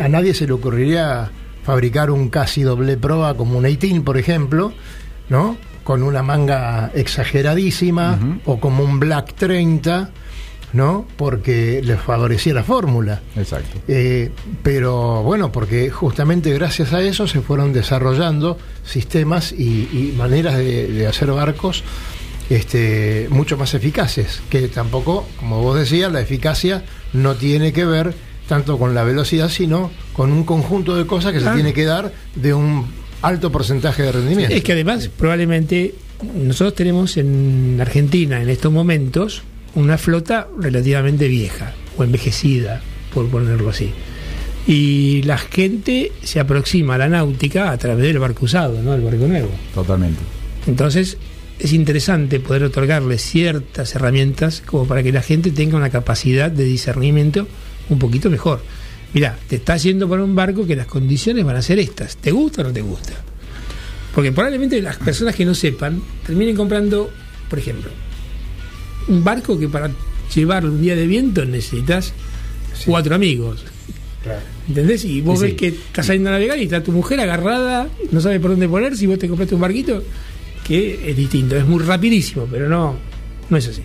[SPEAKER 2] a nadie se le ocurriría fabricar un casi doble proa como un 18, por ejemplo, ¿no? Con una manga exageradísima o como un Black 30, ¿no? Porque les favorecía la fórmula.
[SPEAKER 4] Exacto.
[SPEAKER 2] Eh, pero bueno, porque justamente gracias a eso se fueron desarrollando sistemas y, y maneras de, de hacer barcos este, mucho más eficaces, que tampoco, como vos decías, la eficacia no tiene que ver tanto con la velocidad, sino con un conjunto de cosas que se
[SPEAKER 3] Claro.
[SPEAKER 2] tiene que dar de un alto porcentaje de rendimiento.
[SPEAKER 3] Es que además, probablemente, nosotros tenemos en Argentina en estos momentos una flota relativamente vieja o envejecida, por ponerlo así. Y la gente se aproxima a la náutica a través del barco usado, ¿no? El barco nuevo.
[SPEAKER 4] Totalmente.
[SPEAKER 3] Entonces, es interesante poder otorgarle ciertas herramientas como para que la gente tenga una capacidad de discernimiento un poquito mejor. Mira, te estás yendo para un barco que las condiciones van a ser estas. ¿Te gusta o no te gusta? Porque probablemente las personas que no sepan terminen comprando, por ejemplo, un barco que para llevarlo un día de viento necesitas cuatro amigos.
[SPEAKER 2] Claro.
[SPEAKER 3] ¿Entendés? Y vos
[SPEAKER 4] Sí,
[SPEAKER 3] ves
[SPEAKER 4] sí.
[SPEAKER 3] que estás saliendo a navegar y está tu mujer agarrada, no sabe por dónde poner, si vos te compraste un barquito, que es distinto, es muy rapidísimo, pero no, no es así.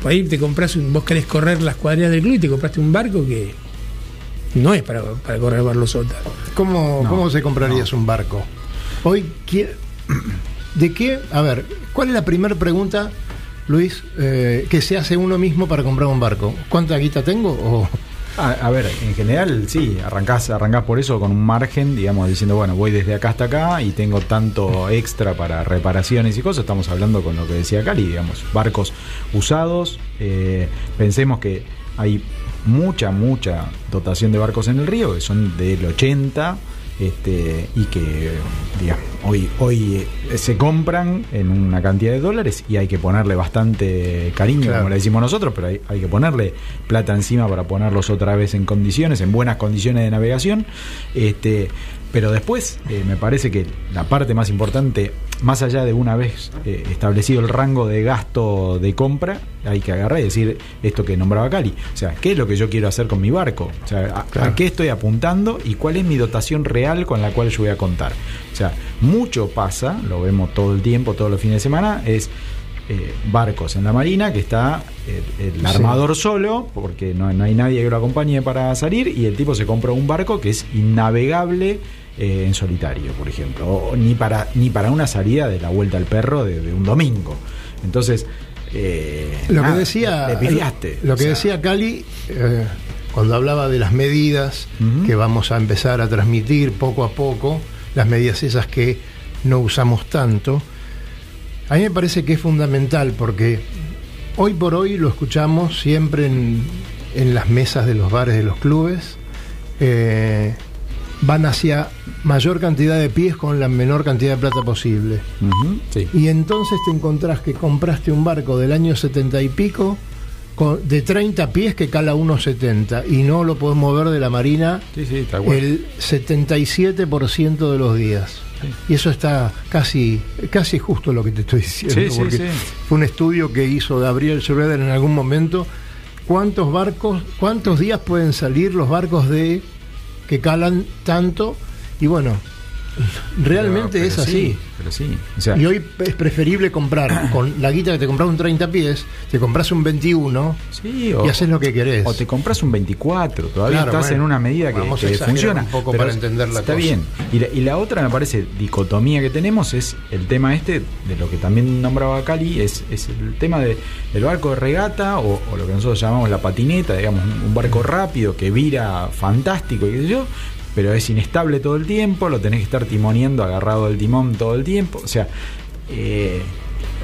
[SPEAKER 3] Por ahí te compras un, vos querés correr las cuadrillas del club y te compraste un barco que no es para, para correr Barlosota.
[SPEAKER 2] ¿Cómo,
[SPEAKER 4] No,
[SPEAKER 2] ¿Cómo se comprarías un barco? Hoy, ¿qui- ¿de qué? A ver, ¿cuál es la primera pregunta, Luis, eh, que se hace uno mismo para comprar un barco? ¿Cuánta guita tengo? O,
[SPEAKER 4] A, a ver, en general sí, arrancás, arrancás por eso con un margen, digamos, diciendo, bueno, voy desde acá hasta acá y tengo tanto extra para reparaciones y cosas. Estamos hablando con lo que decía Cali, digamos, barcos usados. eh, pensemos que hay mucha, mucha dotación de barcos en el río, que son del 80. Este, y que digamos, hoy, hoy eh, se compran en una cantidad de dólares y hay que ponerle bastante cariño,
[SPEAKER 2] Claro.
[SPEAKER 4] como le decimos nosotros, pero hay, hay que ponerle plata encima para ponerlos otra vez en condiciones, en buenas condiciones de navegación. Este, pero después eh, me parece que la parte más importante, más allá de una vez eh, establecido el rango de gasto de compra, hay que agarrar y decir esto que nombraba Cali. O sea, ¿qué es lo que yo quiero hacer con mi barco? O sea, a,
[SPEAKER 2] Claro.
[SPEAKER 4] a qué estoy apuntando y cuál es mi dotación real con la cual yo voy a contar? O sea, mucho pasa, lo vemos todo el tiempo, todos los fines de semana, es eh, barcos en la marina que está eh, el armador solo, porque no, no hay nadie que lo acompañe para salir, y el tipo se compra un barco que es innavegable eh, en solitario, por ejemplo, o ni para, ni para una salida de la vuelta al perro de, de un domingo. Entonces, eh,
[SPEAKER 2] Lo que decía,
[SPEAKER 4] le
[SPEAKER 2] lo que
[SPEAKER 4] O sea,
[SPEAKER 2] decía Cali eh, cuando hablaba de las medidas que vamos a empezar a transmitir poco a poco, las medidas esas que no usamos tanto, a mí me parece que es fundamental porque hoy por hoy lo escuchamos siempre en, en las mesas de los bares de los clubes. eh, van hacia mayor cantidad de pies con la menor cantidad de plata posible.
[SPEAKER 4] sí.
[SPEAKER 2] Y entonces te encontrás que compraste un barco del año 70 y pico con- de 30 pies que cala 1,70 y no lo podés mover de la marina
[SPEAKER 4] Sí, sí, tal cual.
[SPEAKER 2] el 77% de los días. Y eso está casi casi justo lo que te estoy diciendo,
[SPEAKER 4] Sí, sí,
[SPEAKER 2] porque
[SPEAKER 4] sí.
[SPEAKER 2] fue un estudio que hizo Gabriel Schroeder en algún momento. ¿Cuántos barcos, cuántos días pueden salir los barcos de que calan tanto? Y bueno, realmente
[SPEAKER 4] Pero-
[SPEAKER 2] es así.
[SPEAKER 4] sí, pero sí. O sea,
[SPEAKER 2] Y hoy es preferible comprar con la guita que te compras un 30 pies, te compras un 21
[SPEAKER 4] sí, o,
[SPEAKER 2] y haces lo que querés.
[SPEAKER 4] o te compras un 24, todavía
[SPEAKER 2] Claro,
[SPEAKER 4] estás
[SPEAKER 2] bueno,
[SPEAKER 4] en una medida que,
[SPEAKER 2] vamos
[SPEAKER 4] funciona.
[SPEAKER 2] un poco para entender la
[SPEAKER 4] está
[SPEAKER 2] cosa.
[SPEAKER 4] bien. Y la, y la otra, me parece, dicotomía que tenemos es el tema este, de lo que también nombraba Cali, es, es el tema de, del barco de regata o, o lo que nosotros llamamos la patineta, digamos, un, un barco rápido que vira fantástico y qué sé yo. Pero es inestable todo el tiempo, lo tenés que estar timoneando agarrado del timón todo el tiempo. O sea, eh,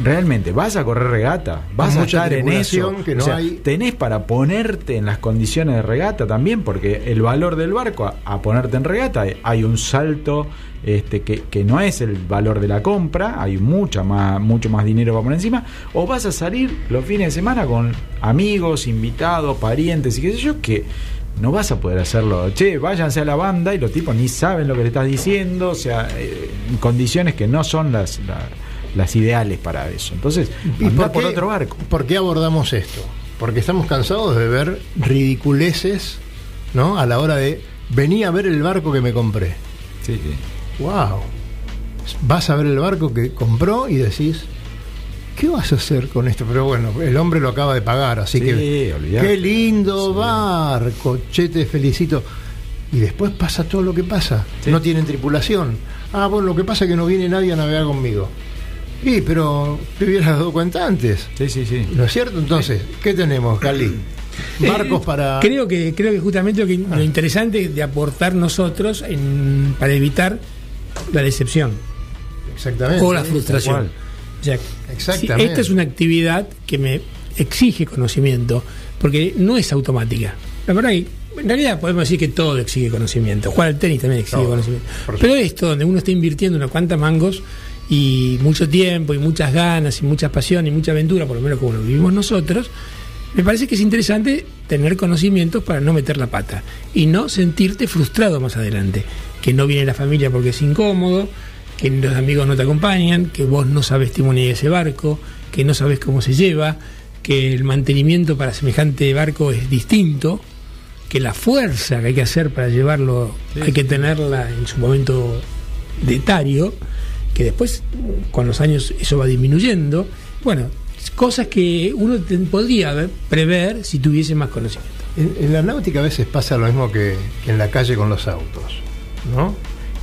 [SPEAKER 4] realmente, ¿vas a correr regata? ¿Vas a estar en eso?
[SPEAKER 2] que no
[SPEAKER 4] O sea,
[SPEAKER 2] hay-
[SPEAKER 4] tenés para ponerte en las condiciones de regata también, porque el valor del barco a, a ponerte en regata hay un salto este, que, que no es el valor de la compra, hay mucha más, mucho más dinero para poner encima, o vas a salir los fines de semana con amigos, invitados, parientes y qué sé yo, que no vas a poder hacerlo. Che, váyanse a la banda y los tipos ni saben lo que le estás diciendo, o sea, eh, en condiciones que no son las, la- las ideales para eso. Entonces, andá por,
[SPEAKER 2] qué-
[SPEAKER 4] otro barco.
[SPEAKER 2] ¿Por qué abordamos esto? Porque estamos cansados de ver ridiculeces, ¿no? A la hora de venía a ver el barco que me compré.
[SPEAKER 4] Sí, sí.
[SPEAKER 2] Wow. Vas a ver el barco que compró y decís, ¿qué vas a hacer con esto? Pero bueno, el hombre lo acaba de pagar, así
[SPEAKER 4] Sí,
[SPEAKER 2] que
[SPEAKER 4] olvidate.
[SPEAKER 2] qué lindo barco, che, te felicito. Y después pasa todo lo que pasa.
[SPEAKER 4] Sí.
[SPEAKER 2] No tienen tripulación. Ah, bueno, lo que pasa es que no viene nadie a navegar conmigo. Y, pero te hubieras dado cuenta antes.
[SPEAKER 4] Sí, sí, sí.
[SPEAKER 2] ¿No es cierto? Entonces, ¿qué tenemos, Cali? Barcos
[SPEAKER 3] Eh,
[SPEAKER 2] para...
[SPEAKER 3] Creo que, creo que justamente lo, que, lo interesante de aportar nosotros en- para evitar la decepción
[SPEAKER 2] Exactamente.
[SPEAKER 3] o la
[SPEAKER 2] Sí,
[SPEAKER 3] frustración. Sea,
[SPEAKER 2] Exactamente.
[SPEAKER 3] esta es una actividad que me exige conocimiento, porque no es automática. La verdad que, en realidad podemos decir que todo exige conocimiento. Jugar al tenis también exige
[SPEAKER 2] Todo,
[SPEAKER 3] conocimiento. Pero esto, donde uno está invirtiendo unas cuantas mangos y mucho tiempo y muchas ganas y mucha pasión y mucha aventura, por lo menos como lo vivimos nosotros, me parece que es interesante tener conocimientos para no meter la pata y no sentirte frustrado más adelante. Que no viene la familia porque es incómodo, que los amigos no te acompañan, que vos no sabes timonear ese barco, que no sabes cómo se lleva, que el mantenimiento para semejante barco es distinto, que la fuerza que hay que hacer para llevarlo hay que tenerla en su momento de etario, que después con los años eso va disminuyendo. Bueno, cosas que uno te- podría ver- prever si tuviese más conocimiento.
[SPEAKER 2] En, en la náutica a veces pasa lo mismo que, que en la calle con los autos, ¿no?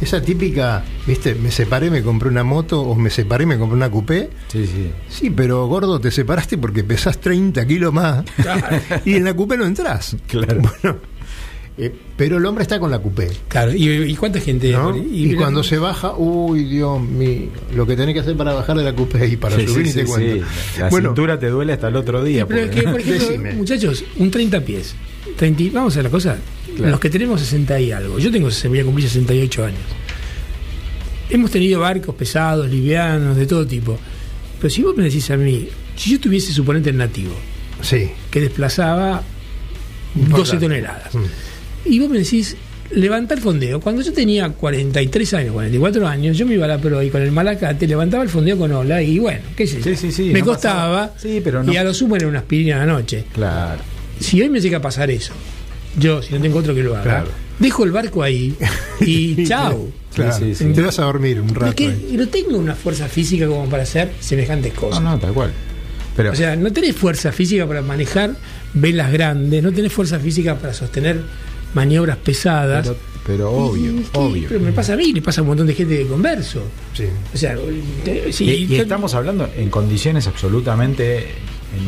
[SPEAKER 2] Esa típica, viste, me separé, me compré una moto o me separé, me compré una coupé.
[SPEAKER 4] Sí, sí.
[SPEAKER 2] Sí, pero gordo, te separaste porque pesás 30 kilos más y en la coupé no entras.
[SPEAKER 4] Claro.
[SPEAKER 2] Bueno, eh, pero el hombre está con la coupé.
[SPEAKER 3] Claro, ¿y, y cuánta gente?
[SPEAKER 2] ¿no?
[SPEAKER 3] y-
[SPEAKER 2] Y, cuando se baja, uy, Dios mío, lo que tenés que hacer para bajar de la coupé y para
[SPEAKER 4] Sí,
[SPEAKER 2] subir
[SPEAKER 4] sí,
[SPEAKER 2] y te
[SPEAKER 4] sí,
[SPEAKER 2] cuento.
[SPEAKER 4] sí. La
[SPEAKER 2] Bueno,
[SPEAKER 4] cintura te duele hasta el otro día.
[SPEAKER 3] Pero es que, por ejemplo, muchachos, un 30 pies. 30 y- vamos a la cosa.
[SPEAKER 4] Claro.
[SPEAKER 3] Los que tenemos 60 y algo. Yo tengo, voy a cumplir 68 años. Hemos tenido barcos pesados, livianos, de todo tipo. Pero si vos me decís a mí, si yo tuviese suponente nativo,
[SPEAKER 2] sí.
[SPEAKER 3] que desplazaba 12
[SPEAKER 2] Importante.
[SPEAKER 3] toneladas,
[SPEAKER 2] Mm.
[SPEAKER 3] y vos me decís, levantar fondeo. Cuando yo tenía 43 años, 44 años, yo me iba a la pro y con el malacate levantaba el fondeo con ola y bueno, qué sé yo.
[SPEAKER 4] Sí, sí, sí,
[SPEAKER 3] me
[SPEAKER 4] no
[SPEAKER 3] costaba
[SPEAKER 4] pero no-
[SPEAKER 3] y a lo sumo era una aspirina a la noche.
[SPEAKER 4] Claro.
[SPEAKER 3] Si hoy me llega a pasar eso, yo, si no tengo otro que lo haga,
[SPEAKER 2] Claro.
[SPEAKER 3] dejo el barco ahí y chao.
[SPEAKER 2] Claro,
[SPEAKER 4] Sí, sí, sí.
[SPEAKER 2] Te vas a dormir un rato.
[SPEAKER 3] es que no tengo una fuerza física como para hacer semejantes cosas.
[SPEAKER 4] No, no, tal cual. Pero,
[SPEAKER 3] O sea, no tenés fuerza física para manejar velas grandes, no tenés fuerza física para sostener maniobras pesadas.
[SPEAKER 4] pero, pero obvio, obvio.
[SPEAKER 3] Pero me pasa a mí, le pasa a un montón de gente que converso.
[SPEAKER 2] Sí.
[SPEAKER 3] O sea, te- sí,
[SPEAKER 4] y, estamos hablando en condiciones absolutamente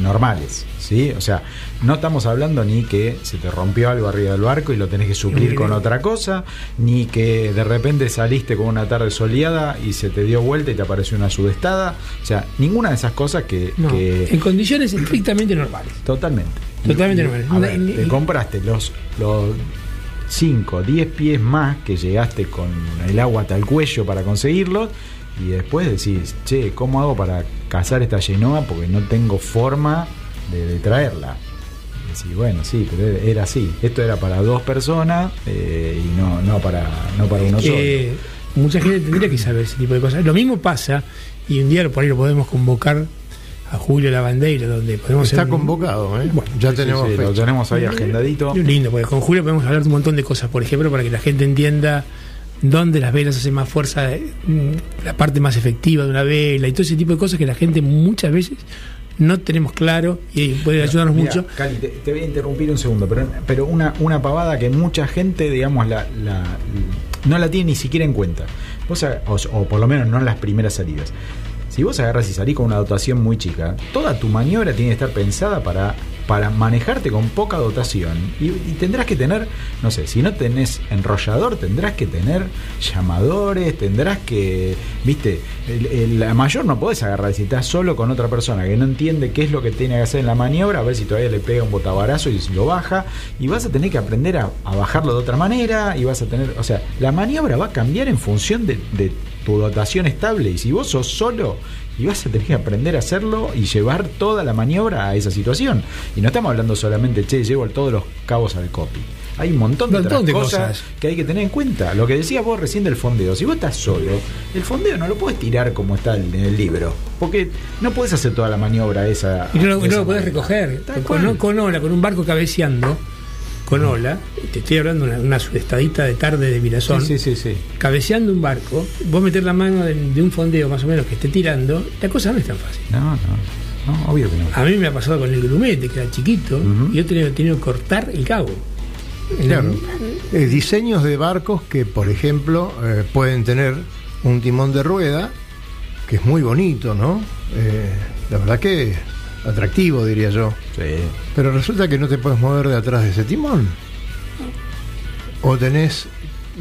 [SPEAKER 4] normales, ¿sí? O sea, no estamos hablando ni que se te rompió algo arriba del barco y lo tenés que suplir con otra cosa, ni que de repente saliste con una tarde soleada y se te dio vuelta y te apareció una sudestada. O sea, ninguna de esas cosas que...
[SPEAKER 3] no,
[SPEAKER 4] que-
[SPEAKER 3] en condiciones estrictamente normales.
[SPEAKER 4] Totalmente.
[SPEAKER 3] Totalmente
[SPEAKER 4] Y- y,
[SPEAKER 3] normal.
[SPEAKER 4] a ver, te compraste los, los 5, 10 pies más que llegaste con el agua hasta el cuello para conseguirlos. Y después decís, che, ¿cómo hago para cazar esta genoa? Porque no tengo forma de, de traerla. Y decís, bueno, sí, pero era- así. Esto era para dos personas eh, y no, no, para, no para uno solo.
[SPEAKER 3] Eh, mucha gente tendría que saber ese tipo de cosas. Lo mismo pasa, y un día lo- por ahí lo podemos convocar a Julio Lavandeiro, donde podemos
[SPEAKER 2] Está convocado, ¿eh?
[SPEAKER 3] Bueno,
[SPEAKER 2] ya
[SPEAKER 4] Sí,
[SPEAKER 2] tenemos
[SPEAKER 4] sí, lo tenemos ahí agendadito.
[SPEAKER 3] Lindo, porque con Julio podemos hablar de un montón de cosas, por ejemplo, para que la gente entienda dónde las velas hacen más fuerza, eh, mm, la parte más efectiva de una vela y todo ese tipo de cosas que la gente muchas veces no tenemos claro y puede ayudarnos
[SPEAKER 4] Mira,
[SPEAKER 3] mucho.
[SPEAKER 4] Cali, te, te voy a interrumpir un segundo, pero, pero una, una pavada que mucha gente, digamos, la, la- no la tiene ni siquiera en cuenta. Vos, o, o por lo menos no en las primeras salidas. Si vos agarras y salís con una dotación muy chica, toda tu maniobra tiene que estar pensada para, para manejarte con poca dotación. Y, tendrás que tener, no sé, si no tenés enrollador, tendrás que tener llamadores, tendrás que, viste, la mayor no podés agarrar si estás solo con otra persona que no entiende qué es lo que tiene que hacer en la maniobra, a ver si todavía le pega un botabarazo y lo baja, y vas a tener que aprender a, bajarlo de otra manera, y vas a tener, o sea, la maniobra va a cambiar en función de tu dotación estable, y si vos sos solo, y vas a tener que aprender a hacerlo y llevar toda la maniobra a esa situación. Y no estamos hablando solamente, che, llevo todos los cabos al copy. Hay un montón de,
[SPEAKER 3] Un
[SPEAKER 4] otras
[SPEAKER 3] montón de
[SPEAKER 4] cosas,
[SPEAKER 3] cosas.
[SPEAKER 4] que hay que tener en cuenta. Lo que decías vos recién del fondeo. Si vos estás solo, el fondeo no lo puedes tirar como está en el libro. Porque no puedes hacer toda la maniobra esa.
[SPEAKER 3] Y no, lo-
[SPEAKER 4] de
[SPEAKER 3] no
[SPEAKER 4] esa
[SPEAKER 3] lo podés recoger. Con, con ola, con un barco cabeceando, con ola, te estoy hablando de una, una sudestadita de tarde de Mirazón.
[SPEAKER 4] Sí, sí, sí, sí.
[SPEAKER 3] cabeceando un barco, vos meter la mano de, de un fondeo más o menos que esté tirando, la cosa no es tan fácil.
[SPEAKER 4] No, no. No, obvio que no.
[SPEAKER 3] A mí me ha pasado con el grumete, que era chiquito, y yo he tenido, he tenido que cortar el cabo.
[SPEAKER 2] Claro. Eh, diseños de barcos que, por ejemplo, eh, pueden tener un timón de rueda, que es muy bonito, ¿no? Eh, la verdad que atractivo, diría yo.
[SPEAKER 4] Sí.
[SPEAKER 2] Pero resulta que no te puedes mover de atrás de ese timón. O tenés,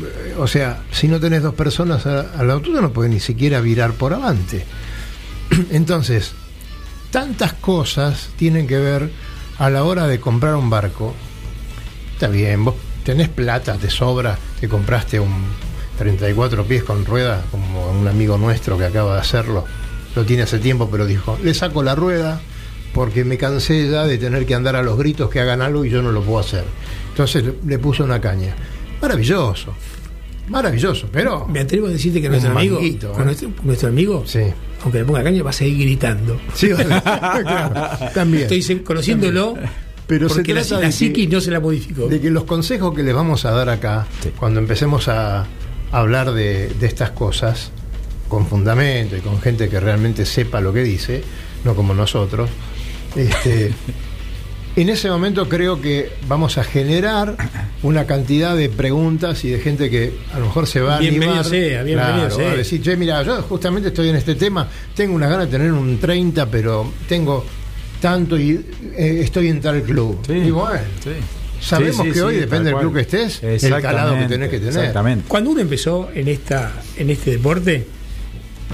[SPEAKER 2] eh, o sea, si no tenés dos personas a- al lado tuyo, no puedes ni siquiera virar por avante. Entonces, tantas cosas tienen que ver a la hora de comprar un barco. Está bien, vos tenés plata, te sobra, te compraste un 34 pies con rueda, como un amigo nuestro que acaba de hacerlo. Lo tiene hace tiempo, pero dijo, le saco la rueda porque me cansé ya de tener que andar a los gritos que hagan algo y yo no lo puedo hacer. Entonces le, puso una caña. Maravilloso, maravilloso, pero...
[SPEAKER 3] Me atrevo a decirte que nuestro amigo,
[SPEAKER 2] manguito, ¿eh?
[SPEAKER 3] nuestro, nuestro amigo,
[SPEAKER 2] Sí.
[SPEAKER 3] aunque le ponga caña, va a seguir gritando.
[SPEAKER 2] Sí, claro, también.
[SPEAKER 3] Estoy se- conociéndolo,
[SPEAKER 2] Pero se
[SPEAKER 3] porque la,
[SPEAKER 2] trata
[SPEAKER 3] la
[SPEAKER 2] de
[SPEAKER 3] psiquis no se la modificó.
[SPEAKER 2] de que los consejos que les vamos a dar acá,
[SPEAKER 4] Sí.
[SPEAKER 2] cuando empecemos a hablar de, de estas cosas, con fundamento y con gente que realmente sepa lo que dice, no como nosotros, este, en ese momento creo que vamos a generar una cantidad de preguntas y de gente que a lo mejor se va a
[SPEAKER 3] Bienvenido
[SPEAKER 2] animar.
[SPEAKER 3] sea, bienvenido
[SPEAKER 2] Claro,
[SPEAKER 3] sea.
[SPEAKER 2] va a decir, che, mira, yo justamente estoy en este tema, tengo una gana de tener un 30, pero tengo tanto y eh, estoy en tal club.
[SPEAKER 4] Sí.
[SPEAKER 2] Y bueno,
[SPEAKER 4] Sí.
[SPEAKER 2] Sabemos
[SPEAKER 4] Sí, sí,
[SPEAKER 2] que hoy
[SPEAKER 4] sí,
[SPEAKER 2] depende del club que estés, el calado que tenés que tener.
[SPEAKER 4] Exactamente.
[SPEAKER 3] Cuando uno empezó en esta en este deporte,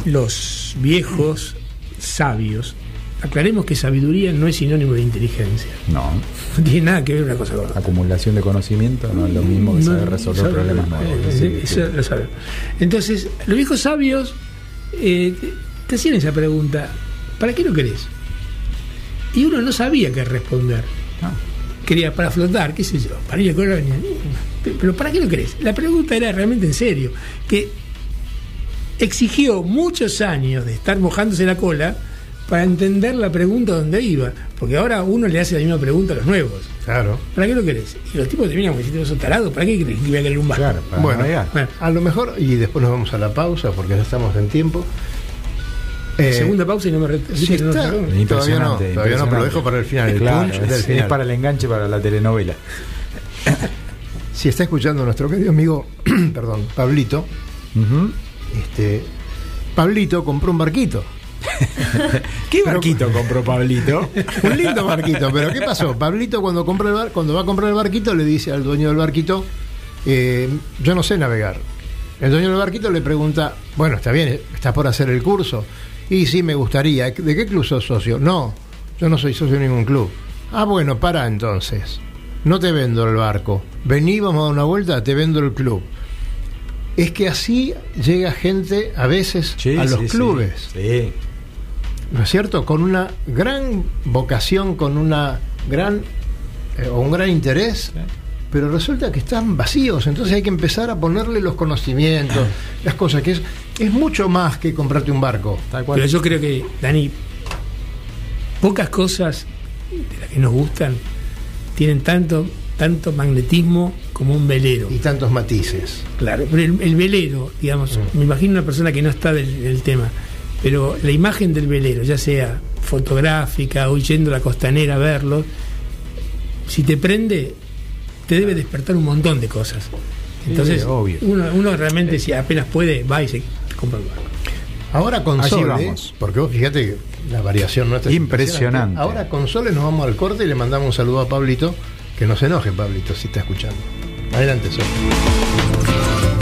[SPEAKER 3] los viejos sabios, aclaremos que sabiduría no es sinónimo de inteligencia.
[SPEAKER 4] No.
[SPEAKER 3] No tiene nada que ver una cosa con otra.
[SPEAKER 4] Acumulación de conocimiento no es lo mismo que saber resolver
[SPEAKER 3] sabe-
[SPEAKER 4] problemas nuevos.
[SPEAKER 3] eh,
[SPEAKER 4] Sí,
[SPEAKER 3] eso
[SPEAKER 4] sí.
[SPEAKER 3] lo sabemos. Entonces, los viejos sabios eh, te, te hacían esa pregunta: ¿para qué lo querés? Y uno no sabía qué responder.
[SPEAKER 4] No.
[SPEAKER 3] Quería para flotar, qué sé yo, para ir a Colonia. Pero ¿para qué lo querés? La pregunta era realmente en serio. Que exigió muchos años de estar mojándose la cola para entender la pregunta donde iba. Porque ahora uno le hace la misma pregunta a los nuevos.
[SPEAKER 2] Claro.
[SPEAKER 3] ¿Para qué lo querés? Y los tipos te miran como si sos tarado, ¿para qué crees que voy a querer un barco?
[SPEAKER 4] Claro, para
[SPEAKER 2] Bueno.
[SPEAKER 3] Bueno.
[SPEAKER 2] a lo mejor, y después nos vamos a la pausa porque ya estamos en tiempo. Eh,
[SPEAKER 3] Segunda pausa y no me re-
[SPEAKER 2] sí,
[SPEAKER 3] ¿viste que no?
[SPEAKER 2] Todavía no,
[SPEAKER 4] Impresionante,
[SPEAKER 2] todavía no, pero lo dejo para el final. El
[SPEAKER 4] Claro,
[SPEAKER 2] punch
[SPEAKER 4] es, para el enganche para la telenovela.
[SPEAKER 2] Si está escuchando nuestro querido amigo, perdón, Pablito, este, Pablito compró un barquito.
[SPEAKER 4] ¿Qué barquito compró Pablito?
[SPEAKER 2] Un lindo barquito, pero ¿qué pasó? Pablito cuando compra el bar, cuando va a comprar el barquito le dice al dueño del barquito, eh, yo no sé navegar. El dueño del barquito le pregunta, bueno, está bien, estás por hacer el curso. Y sí, me gustaría. ¿De qué club sos socio? No, yo no soy socio de ningún club. Ah, bueno, para entonces. No te vendo el barco. Vení, vamos a dar una vuelta, te vendo el club. Es que así llega gente a veces
[SPEAKER 4] Sí,
[SPEAKER 2] a los
[SPEAKER 4] sí.
[SPEAKER 2] clubes.
[SPEAKER 4] Sí.
[SPEAKER 2] ¿No es cierto? Con una gran vocación, con una gran eh, o un gran interés, pero resulta que están vacíos, entonces hay que empezar a ponerle los conocimientos, las cosas, que es, es mucho más que comprarte un barco.
[SPEAKER 4] Tal cual.
[SPEAKER 3] Pero yo creo que, Dani, pocas cosas de las que nos gustan tienen tanto, tanto magnetismo como un velero.
[SPEAKER 2] Y tantos matices.
[SPEAKER 3] Claro, pero el, el velero, digamos, me imagino una persona que no está del, del tema, pero la imagen del velero, ya sea fotográfica o yendo a la costanera a verlo, si te prende, te debe despertar un montón de cosas. Entonces,
[SPEAKER 4] obvio.
[SPEAKER 3] Uno, uno realmente, si apenas puede, va y se compra un barco.
[SPEAKER 2] Ahora con
[SPEAKER 4] Allí
[SPEAKER 2] Sole,
[SPEAKER 4] vamos.
[SPEAKER 2] porque vos fíjate que la variación nuestra es
[SPEAKER 4] Impresionante.
[SPEAKER 2] Ahora con Sole nos vamos al corte y le mandamos un saludo a Pablito, que no se enoje Pablito si está escuchando. Adelante, Sole.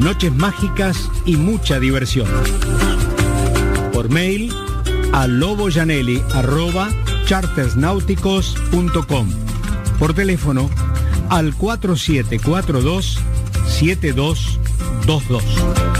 [SPEAKER 6] noches mágicas y mucha diversión. Por mail a loboyanelli@chartersnáuticos.com. Por teléfono al 4742 7222.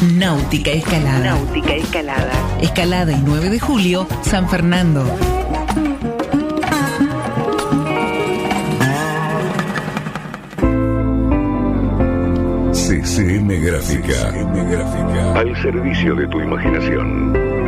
[SPEAKER 7] Náutica Escalada. Náutica Escalada. Escalada y 9 de julio, San Fernando.
[SPEAKER 1] CCM Gráfica. Al servicio de tu imaginación.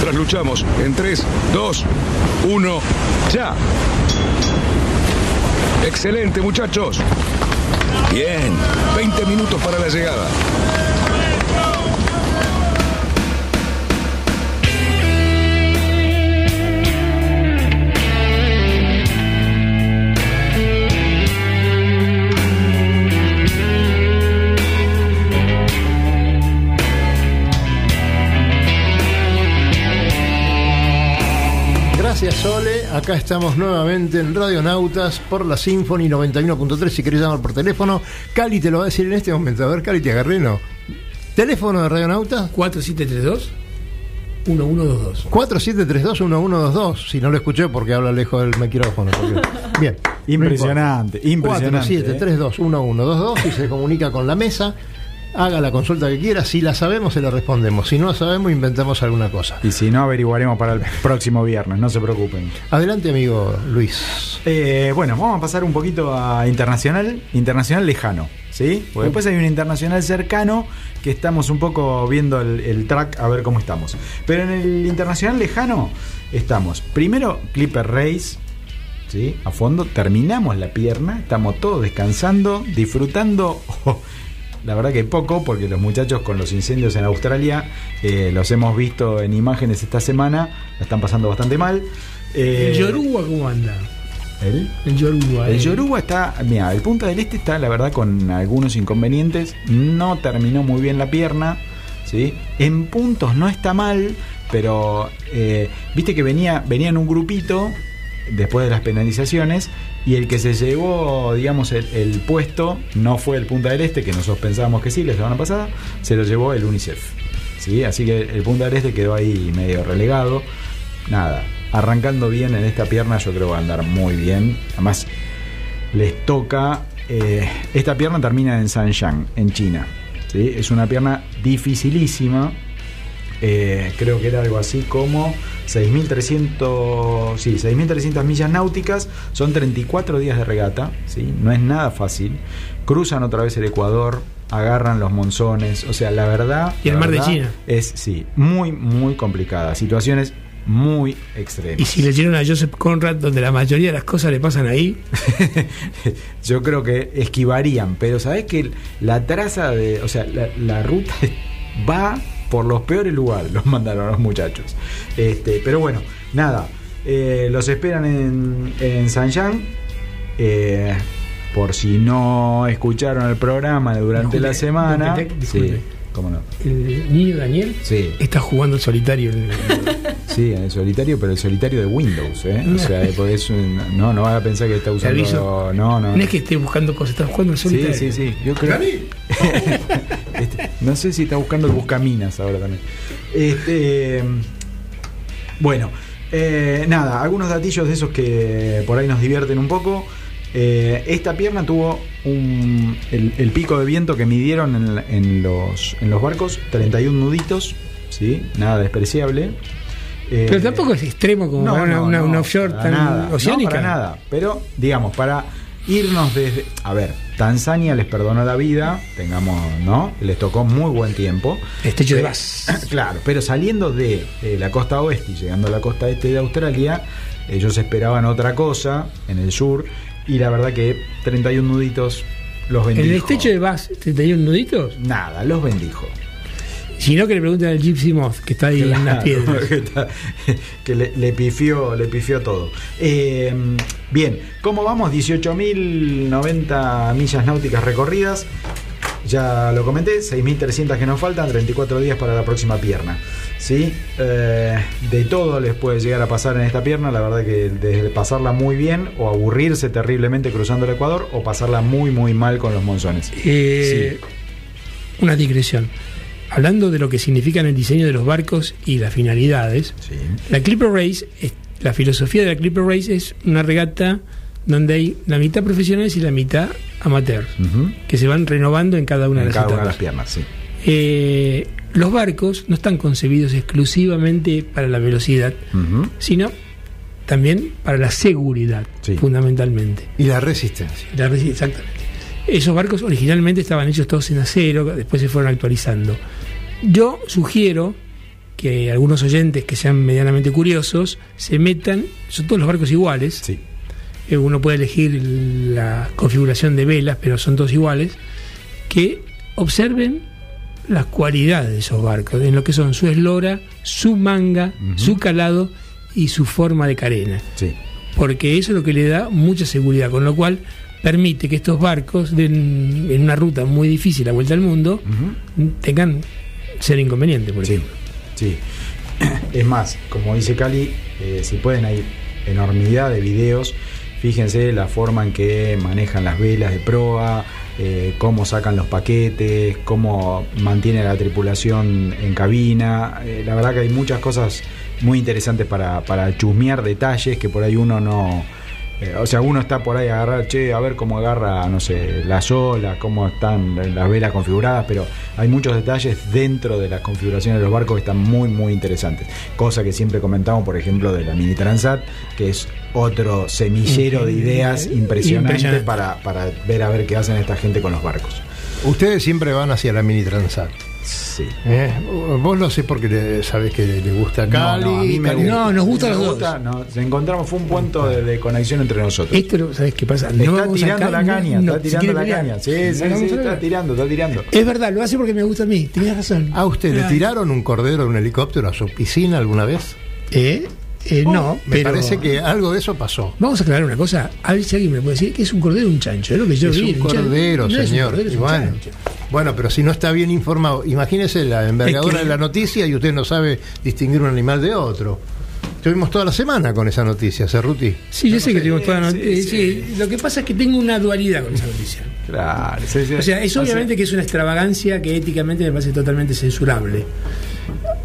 [SPEAKER 1] Trasluchamos en 3, 2, 1, ya. Excelente, muchachos. Bien, 20 minutos para la llegada.
[SPEAKER 2] Sole, acá estamos nuevamente en Radionautas por la Symphony 91.3 si querés llamar por teléfono. Cali te lo va a decir en este momento. A ver, Cali, te agarré, ¿no? Teléfono de Radionautas
[SPEAKER 3] 4732 1122.
[SPEAKER 2] 4732-1122. Si no lo escuché porque habla lejos del micrófono. porque- Bien.
[SPEAKER 4] Impresionante, impresionante, ¿eh?
[SPEAKER 2] 4732-1122 y se comunica con la mesa. Haga la consulta que quiera. Si la sabemos, se la respondemos. Si no la sabemos, inventamos alguna cosa.
[SPEAKER 4] Y si no, averiguaremos para el próximo viernes, no se preocupen.
[SPEAKER 2] Adelante, amigo Luis.
[SPEAKER 4] Eh, bueno, vamos a pasar un poquito a internacional, internacional lejano, ¿sí? Porque después hay un internacional cercano que estamos un poco viendo el, el track a ver cómo estamos. Pero en el internacional lejano estamos, primero Clipper Race, ¿sí? A fondo, terminamos la pierna, estamos todos descansando, disfrutando. oh, la verdad que poco, porque los muchachos con los incendios en Australia eh, los hemos visto en imágenes esta semana, la están pasando bastante mal. Eh,
[SPEAKER 3] ¿El Yoruba cómo anda?
[SPEAKER 4] ¿El?
[SPEAKER 3] El Yoruba.
[SPEAKER 4] El
[SPEAKER 3] eh.
[SPEAKER 4] Yoruba está, mira, el Punta del Este está, la verdad, con algunos inconvenientes. No terminó muy bien la pierna, ¿sí? En puntos no está mal, pero eh, viste que venía, venía en un grupito después de las penalizaciones y el que se llevó, digamos, el, puesto no fue el Punta del Este, que nosotros pensábamos que sí la semana pasada, se lo llevó el UNICEF. ¿sí? Así que el Punta del Este quedó ahí medio relegado. Nada, arrancando bien en esta pierna yo creo que va a andar muy bien. Además, les toca... eh, esta pierna termina en Sanshan, en China. ¿sí? Es una pierna dificilísima. Eh, creo que era algo así como 6.300 sí, 6.300 millas náuticas, son 34 días de regata, ¿sí? no es nada fácil. Cruzan otra vez el Ecuador, agarran los monzones, o sea, la verdad...
[SPEAKER 3] Y el mar de China.
[SPEAKER 4] Es, sí, muy, muy complicada. Situaciones muy extremas.
[SPEAKER 3] Y si leyeron a Joseph Conrad, donde la mayoría de las cosas le pasan ahí,
[SPEAKER 4] Yo creo que esquivarían, pero sabes que la traza de, o sea, la, la ruta va por los peores lugares, los mandaron a los muchachos. Este, pero bueno, nada, eh, los esperan en, en Saint-Jean. Eh, por si no escucharon el programa durante la semana. sí, cómo no.
[SPEAKER 3] el niño Daniel
[SPEAKER 4] Sí.
[SPEAKER 3] está jugando el solitario. en-
[SPEAKER 4] Sí, en el solitario, pero el solitario de Windows, ¿eh? O sea, porque es un- no, no van a pensar que está usando.
[SPEAKER 3] aviso.
[SPEAKER 4] No, no.
[SPEAKER 3] No es que esté buscando cosas, está jugando el
[SPEAKER 4] Sí,
[SPEAKER 3] solitario.
[SPEAKER 4] sí, sí. Yo creo. Este, no sé si está buscando el buscaminas ahora también. Este, bueno, eh, nada, algunos datillos de esos que por ahí nos divierten un poco. Eh, esta pierna tuvo un- el, el pico de viento que midieron en, en los, en los barcos, 31 nuditos, ¿sí? Nada despreciable. Eh,
[SPEAKER 3] Pero tampoco es extremo como para una, una- una offshore tan
[SPEAKER 4] nada,
[SPEAKER 3] oceánica.
[SPEAKER 4] No, para nada. Pero, digamos, para irnos desde. A ver, Tanzania les perdonó la vida, tengamos, ¿no? Les tocó muy buen tiempo.
[SPEAKER 3] Estrecho de
[SPEAKER 4] Eh,
[SPEAKER 3] Bass.
[SPEAKER 4] Claro, pero saliendo de eh, la costa oeste y llegando a la costa este de Australia, ellos esperaban otra cosa en el sur. Y la verdad que 31 nuditos los
[SPEAKER 3] En
[SPEAKER 4] bendijo.
[SPEAKER 3] el estrecho de Bass, ¿31 nuditos?
[SPEAKER 4] Nada, los bendijo.
[SPEAKER 3] Si no, que le pregunten al Gypsy Moth, que está ahí en las piedras.
[SPEAKER 4] que, está- que le, le pifió, le pifió todo. Eh, bien, ¿cómo vamos? 18.090 millas náuticas recorridas. Ya lo comenté, 6.300 que nos faltan, 34 días para la próxima pierna. ¿sí? Eh, de todo les puede llegar a pasar en esta pierna, la verdad que desde pasarla muy bien o aburrirse terriblemente cruzando el Ecuador o pasarla muy muy mal con los monzones.
[SPEAKER 3] Eh, Una digresión. Hablando de lo que significan el diseño de los barcos y las finalidades,
[SPEAKER 4] Sí.
[SPEAKER 3] la Clipper Race, la filosofía de la Clipper Race es una regata donde hay la mitad profesionales y la mitad amateurs, que se van renovando en cada una
[SPEAKER 4] En
[SPEAKER 3] de las
[SPEAKER 4] cada una de las piernas, sí.
[SPEAKER 3] Eh, los barcos no están concebidos exclusivamente para la velocidad, sino también para la seguridad,
[SPEAKER 4] Sí.
[SPEAKER 3] fundamentalmente.
[SPEAKER 2] Y la resistencia.
[SPEAKER 3] La resi- exactamente. Esos barcos originalmente estaban hechos todos en acero, después se fueron actualizando. Yo sugiero que algunos oyentes que sean medianamente curiosos se metan, son todos los barcos iguales,
[SPEAKER 4] Sí.
[SPEAKER 3] Eh, uno puede elegir la configuración de velas, pero son todos iguales, que observen las cualidades de esos barcos, en lo que son su eslora, su manga, su calado y su forma de carena
[SPEAKER 4] Sí.
[SPEAKER 3] porque eso es lo que le da mucha seguridad, con lo cual permite que estos barcos den, en una ruta muy difícil a vuelta al mundo tengan ser inconveniente, por
[SPEAKER 4] Sí,
[SPEAKER 3] ejemplo.
[SPEAKER 4] sí. Es más, como dice Cali, eh, si pueden hay enormidad de videos. Fíjense la forma en que manejan las velas de proa, eh, cómo sacan los paquetes, cómo mantiene la tripulación en cabina. Eh, la verdad que hay muchas cosas muy interesantes para, para chusmear detalles que por ahí uno no, Eh, o sea, uno está por ahí a agarrar, che, a ver cómo agarra, no sé, las olas, cómo están las velas configuradas, pero hay muchos detalles dentro de las configuraciones de los barcos que están muy, muy interesantes. Cosa que siempre comentamos, por ejemplo, de la Mini Transat, que es otro semillero de ideas impresionante,
[SPEAKER 3] Impresionante.
[SPEAKER 4] Para, para ver a ver qué hacen esta gente con los barcos.
[SPEAKER 2] Ustedes siempre van hacia la mini Transat.
[SPEAKER 4] Sí.
[SPEAKER 2] ¿eh? Vos lo sé porque sabés que le gusta Cali.
[SPEAKER 4] no, no, a mí me gusta.
[SPEAKER 3] No, nos gusta
[SPEAKER 4] Me
[SPEAKER 3] los dos.
[SPEAKER 4] gusta, nos encontramos, fue un punto de, de conexión entre nosotros.
[SPEAKER 3] Esto, ¿sabes qué pasa? No
[SPEAKER 4] está tirando la caña,
[SPEAKER 3] no,
[SPEAKER 4] está tirando la
[SPEAKER 3] pelear.
[SPEAKER 4] caña. Sí, está tirando, está tirando.
[SPEAKER 3] Es verdad, lo hace porque me gusta a mí. Tenías razón.
[SPEAKER 2] ¿A usted le
[SPEAKER 3] Ah.
[SPEAKER 2] tiraron un cordero de un helicóptero a su piscina alguna vez?
[SPEAKER 3] ¿Eh? Eh, no,
[SPEAKER 2] Oh, Me
[SPEAKER 3] pero.
[SPEAKER 2] parece que algo de eso pasó.
[SPEAKER 3] Vamos a aclarar una cosa. A ver si alguien me puede decir que es un cordero o un chancho. Es lo que yo
[SPEAKER 2] es
[SPEAKER 3] vi.
[SPEAKER 2] un
[SPEAKER 3] chancho.
[SPEAKER 2] cordero,
[SPEAKER 3] No es un
[SPEAKER 2] señor.
[SPEAKER 3] cordero, es un
[SPEAKER 2] bueno,
[SPEAKER 3] chancho.
[SPEAKER 2] Bueno, pero si no está bien informado, imagínese la envergadura
[SPEAKER 3] Es que-
[SPEAKER 2] de la noticia y usted no sabe distinguir un animal de otro. Estuvimos toda la semana con esa noticia, Cerruti.
[SPEAKER 3] Sí, yo sé que tuvimos toda la noticia.
[SPEAKER 4] sí.
[SPEAKER 3] sí, Lo que pasa es que tengo una dualidad con esa noticia.
[SPEAKER 4] Claro, sí, sí.
[SPEAKER 3] O sea, es
[SPEAKER 4] O
[SPEAKER 3] obviamente que es una extravagancia que éticamente me parece totalmente censurable.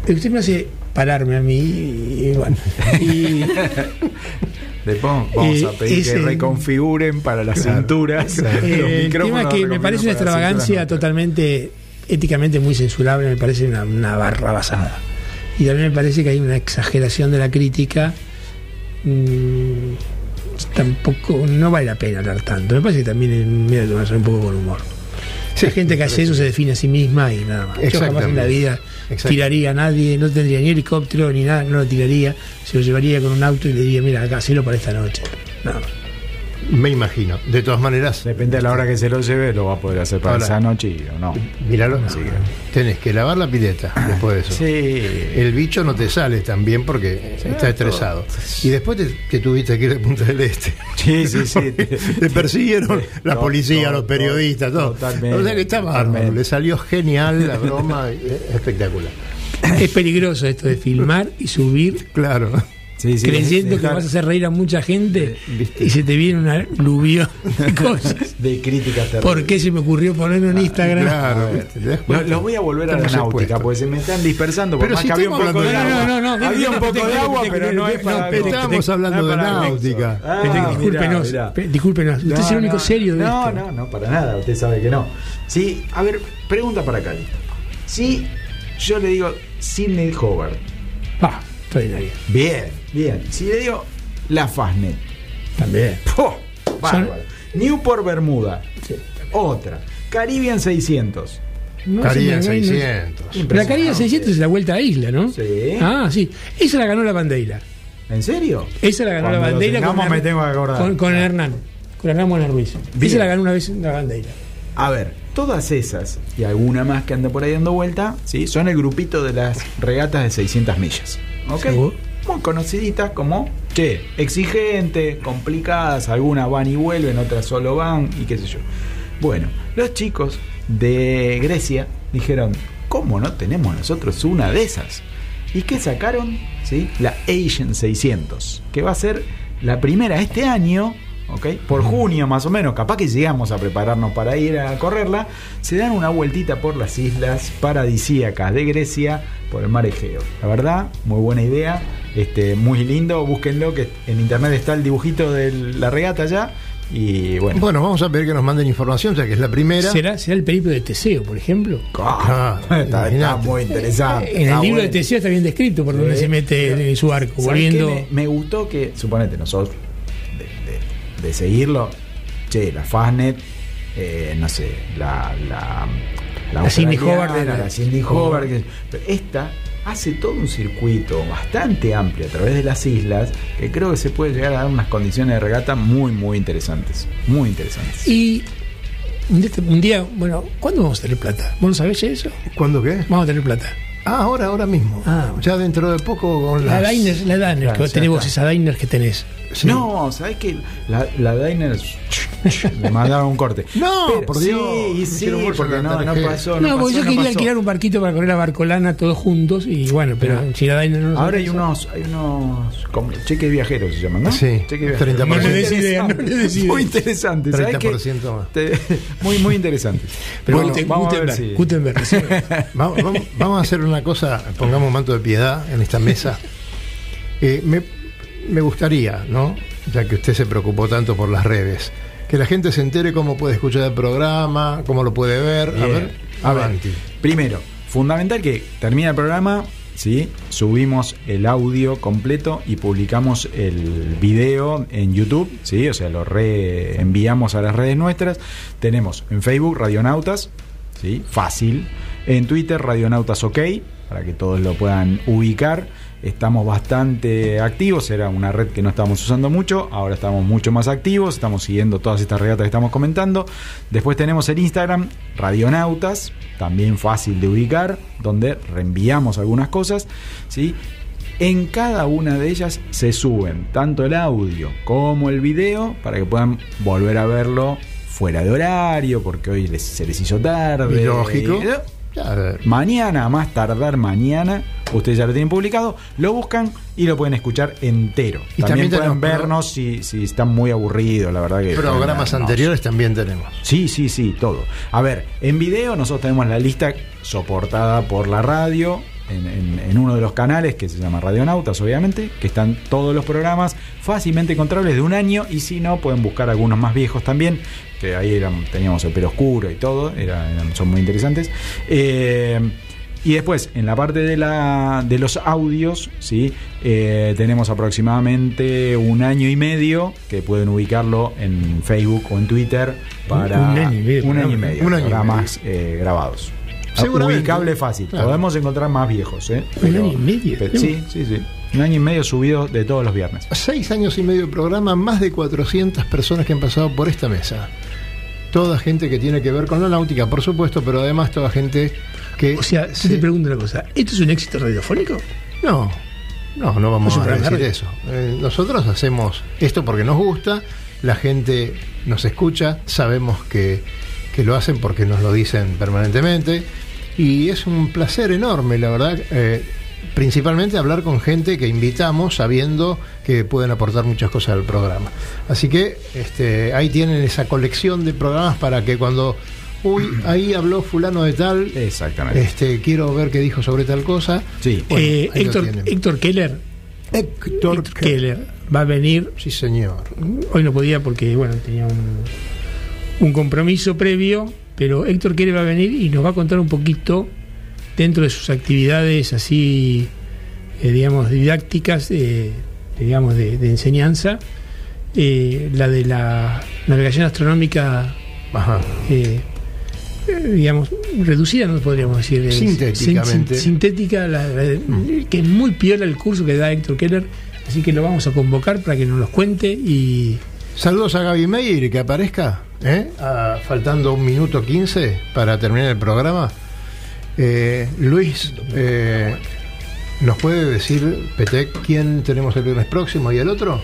[SPEAKER 3] Usted me hace pararme a mí y, y bueno. Y,
[SPEAKER 4] Después vamos
[SPEAKER 3] Eh,
[SPEAKER 4] a pedir que reconfiguren para las cinturas.
[SPEAKER 3] Eh,
[SPEAKER 4] los
[SPEAKER 3] el tema que me parece una extravagancia totalmente éticamente muy censurable, me parece una, una barra basada. Y también me parece que hay una exageración de la crítica. Mm, tampoco, no vale la pena hablar tanto. Me parece que también es tomarse un poco con humor.
[SPEAKER 2] Sí,
[SPEAKER 3] la gente que hace eso se define a sí misma y nada más. Yo jamás en la vida tiraría a nadie, no tendría ni helicóptero ni nada, no lo tiraría. Se lo llevaría con un auto y le diría, mira, acá, hacelo para esta noche. Nada más.
[SPEAKER 2] Me imagino. De todas maneras,
[SPEAKER 4] Depende de la hora que se lo lleve, lo va a poder hacer para
[SPEAKER 2] Ahora-
[SPEAKER 4] esa noche y o no.
[SPEAKER 2] míralo. Tenés que lavar la pileta después de eso.
[SPEAKER 4] Sí.
[SPEAKER 2] El bicho no te sale tan bien porque está estresado. Y después te, te tuviste que ir de Punta del Este.
[SPEAKER 4] Sí, sí, sí.
[SPEAKER 2] Te persiguieron la policía, los periodistas, todo.
[SPEAKER 4] totalmente,
[SPEAKER 2] O sea que está bárbaro. Le salió genial la broma, eh, espectacular.
[SPEAKER 3] Es peligroso esto de filmar y subir
[SPEAKER 2] Claro.
[SPEAKER 4] Sí, sí,
[SPEAKER 3] creyendo que vas a hacer reír a mucha gente
[SPEAKER 2] ¿Viste?
[SPEAKER 3] y se te viene una aluvión de cosas.
[SPEAKER 4] de críticas terribles.
[SPEAKER 3] ¿Por qué se me ocurrió ponerlo en Instagram?
[SPEAKER 2] Claro. ¿te das
[SPEAKER 4] Lo,
[SPEAKER 2] cuenta?
[SPEAKER 4] lo voy a volver a la náutica porque se me están dispersando. Por
[SPEAKER 2] Pero
[SPEAKER 4] más
[SPEAKER 2] si
[SPEAKER 4] que había un poco de agua.
[SPEAKER 3] No, no, no,
[SPEAKER 4] había un poco de agua, pero no es para.
[SPEAKER 2] Estábamos hablando de náutica.
[SPEAKER 4] Ah,
[SPEAKER 3] discúlpenos, discúlpenos. Usted es el único serio de
[SPEAKER 4] no,
[SPEAKER 3] esto.
[SPEAKER 4] No, no, para nada. Usted sabe que no. Sí, a ver, pregunta para Cali. Si yo le digo Sidney Hobart,
[SPEAKER 3] Ah, extraordinario.
[SPEAKER 4] bien, bien. Si le digo la Fastnet,
[SPEAKER 3] También.
[SPEAKER 4] ¡po! bárbaro. Newport Bermuda,
[SPEAKER 3] Sí.
[SPEAKER 4] otra. Caribbean 600.
[SPEAKER 3] No,
[SPEAKER 2] Caribbean
[SPEAKER 3] se me- no-
[SPEAKER 2] 600.
[SPEAKER 3] La Caribbean 600 es la vuelta a isla, ¿no?
[SPEAKER 4] Sí.
[SPEAKER 3] Ah, sí. Esa la ganó la bandera.
[SPEAKER 4] ¿En serio?
[SPEAKER 3] Esa la ganó
[SPEAKER 4] Cuando
[SPEAKER 3] la
[SPEAKER 4] tengamos
[SPEAKER 3] con,
[SPEAKER 4] me tengo que acordar.
[SPEAKER 3] con, con
[SPEAKER 4] Claro.
[SPEAKER 3] Hernán. Con Hernán Buena Ruiz.
[SPEAKER 4] Bien.
[SPEAKER 3] Esa la ganó una vez la bandera.
[SPEAKER 4] A ver, todas esas y alguna más que anda por ahí dando vuelta, ¿sí? son el grupito de las regatas de 600 millas. ¿Ok?
[SPEAKER 3] Seguro.
[SPEAKER 4] Muy conociditas como, che, exigentes, complicadas, algunas van y vuelven, otras solo van y qué sé yo. Bueno, los chicos de Grecia dijeron, ¿cómo no tenemos nosotros una de esas? ¿Y qué sacaron? ¿Sí? La Asian 600, que va a ser la primera este año, ¿ok? Por junio más o menos, capaz que llegamos a prepararnos para ir a correrla, se dan una vueltita por las islas paradisíacas de Grecia, por el mar Egeo. La verdad, muy buena idea, este, muy lindo, búsquenlo, que en internet está el dibujito de la regata ya, y bueno.
[SPEAKER 2] Bueno, vamos a pedir que nos manden información, ya que es la primera.
[SPEAKER 3] ¿Será, ¿Será el periplo de Teseo, por ejemplo?
[SPEAKER 4] Ah, está, está
[SPEAKER 2] imagínate.
[SPEAKER 4] muy interesante.
[SPEAKER 3] En el
[SPEAKER 4] está
[SPEAKER 3] libro de. Teseo está bien descrito por donde se mete en su arco,
[SPEAKER 4] ¿Sabes
[SPEAKER 3] volviendo.
[SPEAKER 4] Me, me gustó que, suponete, nosotros, de, de- de seguirlo, che, la Fastnet, eh, no sé, la. La,
[SPEAKER 3] La Cindy
[SPEAKER 4] australiana,
[SPEAKER 3] Hobart
[SPEAKER 4] La Cindy Hobart. que- pero esta hace todo un circuito bastante amplio a través de las islas que creo que se puede llegar a dar unas condiciones de regata muy, muy interesantes. Muy interesantes.
[SPEAKER 3] Y un día, un día, bueno, ¿cuándo vamos a tener plata? ¿Vos no sabés eso?
[SPEAKER 2] ¿Cuándo qué?
[SPEAKER 3] Vamos a tener plata.
[SPEAKER 2] Ah, ahora, ahora mismo.
[SPEAKER 3] Ah, bueno.
[SPEAKER 2] Ya dentro de poco con
[SPEAKER 3] La
[SPEAKER 2] las...
[SPEAKER 3] Diners, la Diners,
[SPEAKER 2] Claro,
[SPEAKER 3] que vos,
[SPEAKER 2] está.
[SPEAKER 3] esa Diners que tenés.
[SPEAKER 2] Sí.
[SPEAKER 4] No, ¿sabes qué? La, la Diner me mandaron un corte.
[SPEAKER 2] No, por Dios.
[SPEAKER 4] Sí, sí, porque
[SPEAKER 2] la
[SPEAKER 4] no, no pasó.
[SPEAKER 3] No,
[SPEAKER 4] No,
[SPEAKER 3] porque yo
[SPEAKER 4] no
[SPEAKER 3] quería
[SPEAKER 4] pasó.
[SPEAKER 3] alquilar un barquito para correr a Barcolana todos juntos y bueno, pero si la Diners no
[SPEAKER 4] Ahora hay unos, hay unos como cheques viajeros se llaman, ¿no?
[SPEAKER 2] Sí,
[SPEAKER 4] cheques
[SPEAKER 2] 30%.
[SPEAKER 4] Muy
[SPEAKER 2] No le
[SPEAKER 3] des idea,
[SPEAKER 4] interesante.
[SPEAKER 3] no le des idea.
[SPEAKER 4] Muy interesante, ¿sabes qué?
[SPEAKER 2] 30% más.
[SPEAKER 4] Te- muy, muy interesante.
[SPEAKER 3] Pero
[SPEAKER 4] Bueno, vamos a ver
[SPEAKER 3] Gutenberg,
[SPEAKER 4] si-
[SPEAKER 3] Gutenberg, sí.
[SPEAKER 2] Vamos, vamos- vamos a hacer una cosa, pongamos un manto de piedad en esta mesa. Eh, me, me gustaría, ¿no? ya que usted se preocupó tanto por las redes. Que la gente se entere cómo puede escuchar el programa, cómo lo puede ver. A
[SPEAKER 4] Bien.
[SPEAKER 2] ver,
[SPEAKER 4] A ver,
[SPEAKER 2] avanti.
[SPEAKER 4] primero, fundamental que termina el programa, ¿sí? subimos el audio completo y publicamos el video en YouTube, ¿sí? o sea, lo reenviamos a las redes nuestras. Tenemos en Facebook Radionautas, ¿sí? fácil. En Twitter Radionautas OK, para que todos lo puedan ubicar. Estamos bastante activos, era una red que no estábamos usando mucho, ahora estamos mucho más activos, estamos siguiendo todas estas regatas que estamos comentando. Después tenemos el Instagram, Radionautas, también fácil de ubicar, donde reenviamos algunas cosas, ¿sí? En cada una de ellas se suben tanto el audio como el video para que puedan volver a verlo fuera de horario, porque hoy les- se les hizo tarde.
[SPEAKER 2] Lógico.
[SPEAKER 4] Y-
[SPEAKER 2] Ya,
[SPEAKER 4] Mañana, más tardar mañana, ustedes ya lo tienen publicado, lo buscan y lo pueden escuchar entero.
[SPEAKER 2] Y
[SPEAKER 4] también,
[SPEAKER 2] también
[SPEAKER 4] pueden
[SPEAKER 2] tenemos
[SPEAKER 4] vernos si, si están muy aburridos, la verdad que...
[SPEAKER 2] Programas anteriores también tenemos.
[SPEAKER 4] Sí, sí, sí, todo. A ver, en video nosotros tenemos la lista soportada por la radio, en, en- en uno de los canales que se llama Radionautas, obviamente, que están todos los programas fácilmente encontrables de un año y si no, pueden buscar algunos más viejos también, que ahí eran, teníamos el pelo oscuro y todo, era- eran- son muy interesantes. Eh, y después, en la parte de, la, de los audios, ¿sí? Eh, tenemos aproximadamente un año y medio que pueden ubicarlo en Facebook o en Twitter para
[SPEAKER 3] Un año y medio,
[SPEAKER 4] un año y medio,
[SPEAKER 2] Un año y
[SPEAKER 4] programas eh, grabados.
[SPEAKER 2] Seguramente.
[SPEAKER 4] Ubicable fácil.
[SPEAKER 2] Claro.
[SPEAKER 4] Podemos encontrar más viejos, ¿eh?
[SPEAKER 3] Un año y medio.
[SPEAKER 4] pero- sí, sí, sí. Un año y medio subido de todos los viernes.
[SPEAKER 2] Seis años y medio de programa, más de 400 personas que han pasado por esta mesa. Toda gente que tiene que ver con la náutica, por supuesto, pero además toda gente que...
[SPEAKER 3] O sea,
[SPEAKER 2] se-
[SPEAKER 3] te pregunto una cosa. ¿Esto es un éxito radiofónico?
[SPEAKER 2] No, no, no vamos a decir
[SPEAKER 3] de
[SPEAKER 2] eso. Eh, nosotros hacemos esto porque nos gusta, la gente nos escucha, sabemos que, que lo hacen porque nos lo dicen permanentemente y es un placer enorme, la verdad, eh, principalmente hablar con gente que invitamos sabiendo que pueden aportar muchas cosas al programa. Así que este, ahí tienen esa colección de programas para que cuando... Uy, ahí habló fulano de tal.
[SPEAKER 4] Exactamente.
[SPEAKER 2] Este, quiero ver qué dijo sobre tal cosa.
[SPEAKER 4] Sí.
[SPEAKER 2] Bueno,
[SPEAKER 3] Eh, Héctor. Héctor Keller.
[SPEAKER 2] Héctor
[SPEAKER 3] Héctor Keller va a venir.
[SPEAKER 2] Sí, señor.
[SPEAKER 3] Hoy no podía porque, bueno, tenía un, un compromiso previo. Pero Héctor Keller va a venir y nos va a contar un poquito dentro de sus actividades así, eh, digamos, didácticas, eh, digamos, de, de enseñanza. eh, la de la navegación astronómica
[SPEAKER 2] Ajá.
[SPEAKER 3] digamos, reducida, no podríamos decir.
[SPEAKER 2] Sintéticamente.
[SPEAKER 3] sin- sintética, la- la- que es muy piola el curso que da Héctor Keller, así que lo vamos a convocar para que nos los cuente y
[SPEAKER 2] Saludos a Gaby Meyer que aparezca, ¿eh? Ah, faltando un minuto 15 para terminar el programa. Eh, Luis, eh, ¿nos puede decir, Petec, quién tenemos el viernes próximo y el otro?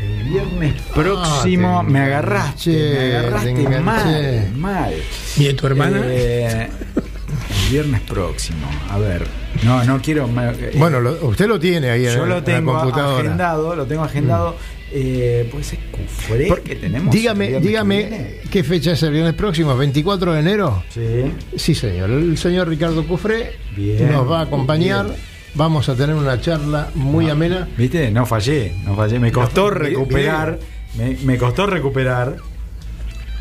[SPEAKER 4] El viernes próximo
[SPEAKER 2] Ah, te
[SPEAKER 4] me agarraste,
[SPEAKER 2] enganché,
[SPEAKER 4] me agarraste
[SPEAKER 2] te enganché.
[SPEAKER 4] mal, mal.
[SPEAKER 3] y de tu hermana.
[SPEAKER 4] Eh, el viernes próximo, a ver, no, no quiero. eh,
[SPEAKER 2] Bueno, lo- usted lo tiene ahí en,
[SPEAKER 4] yo
[SPEAKER 2] en
[SPEAKER 4] lo tengo
[SPEAKER 2] la computadora.
[SPEAKER 4] agendado, lo tengo agendado. Eh, pues es Cufré
[SPEAKER 2] Por-
[SPEAKER 4] que tenemos.
[SPEAKER 2] dígame, dígame. ¿qué fecha es el viernes próximo? ¿24 de enero?
[SPEAKER 4] Sí.
[SPEAKER 2] Sí, señor. El señor Ricardo Cufré
[SPEAKER 4] Bien,
[SPEAKER 2] nos va a acompañar.
[SPEAKER 4] bien.
[SPEAKER 2] Vamos a tener una charla muy amena.
[SPEAKER 4] ¿Viste? No fallé, no fallé. Me costó
[SPEAKER 2] No,
[SPEAKER 4] recuperar. Me, me costó recuperar.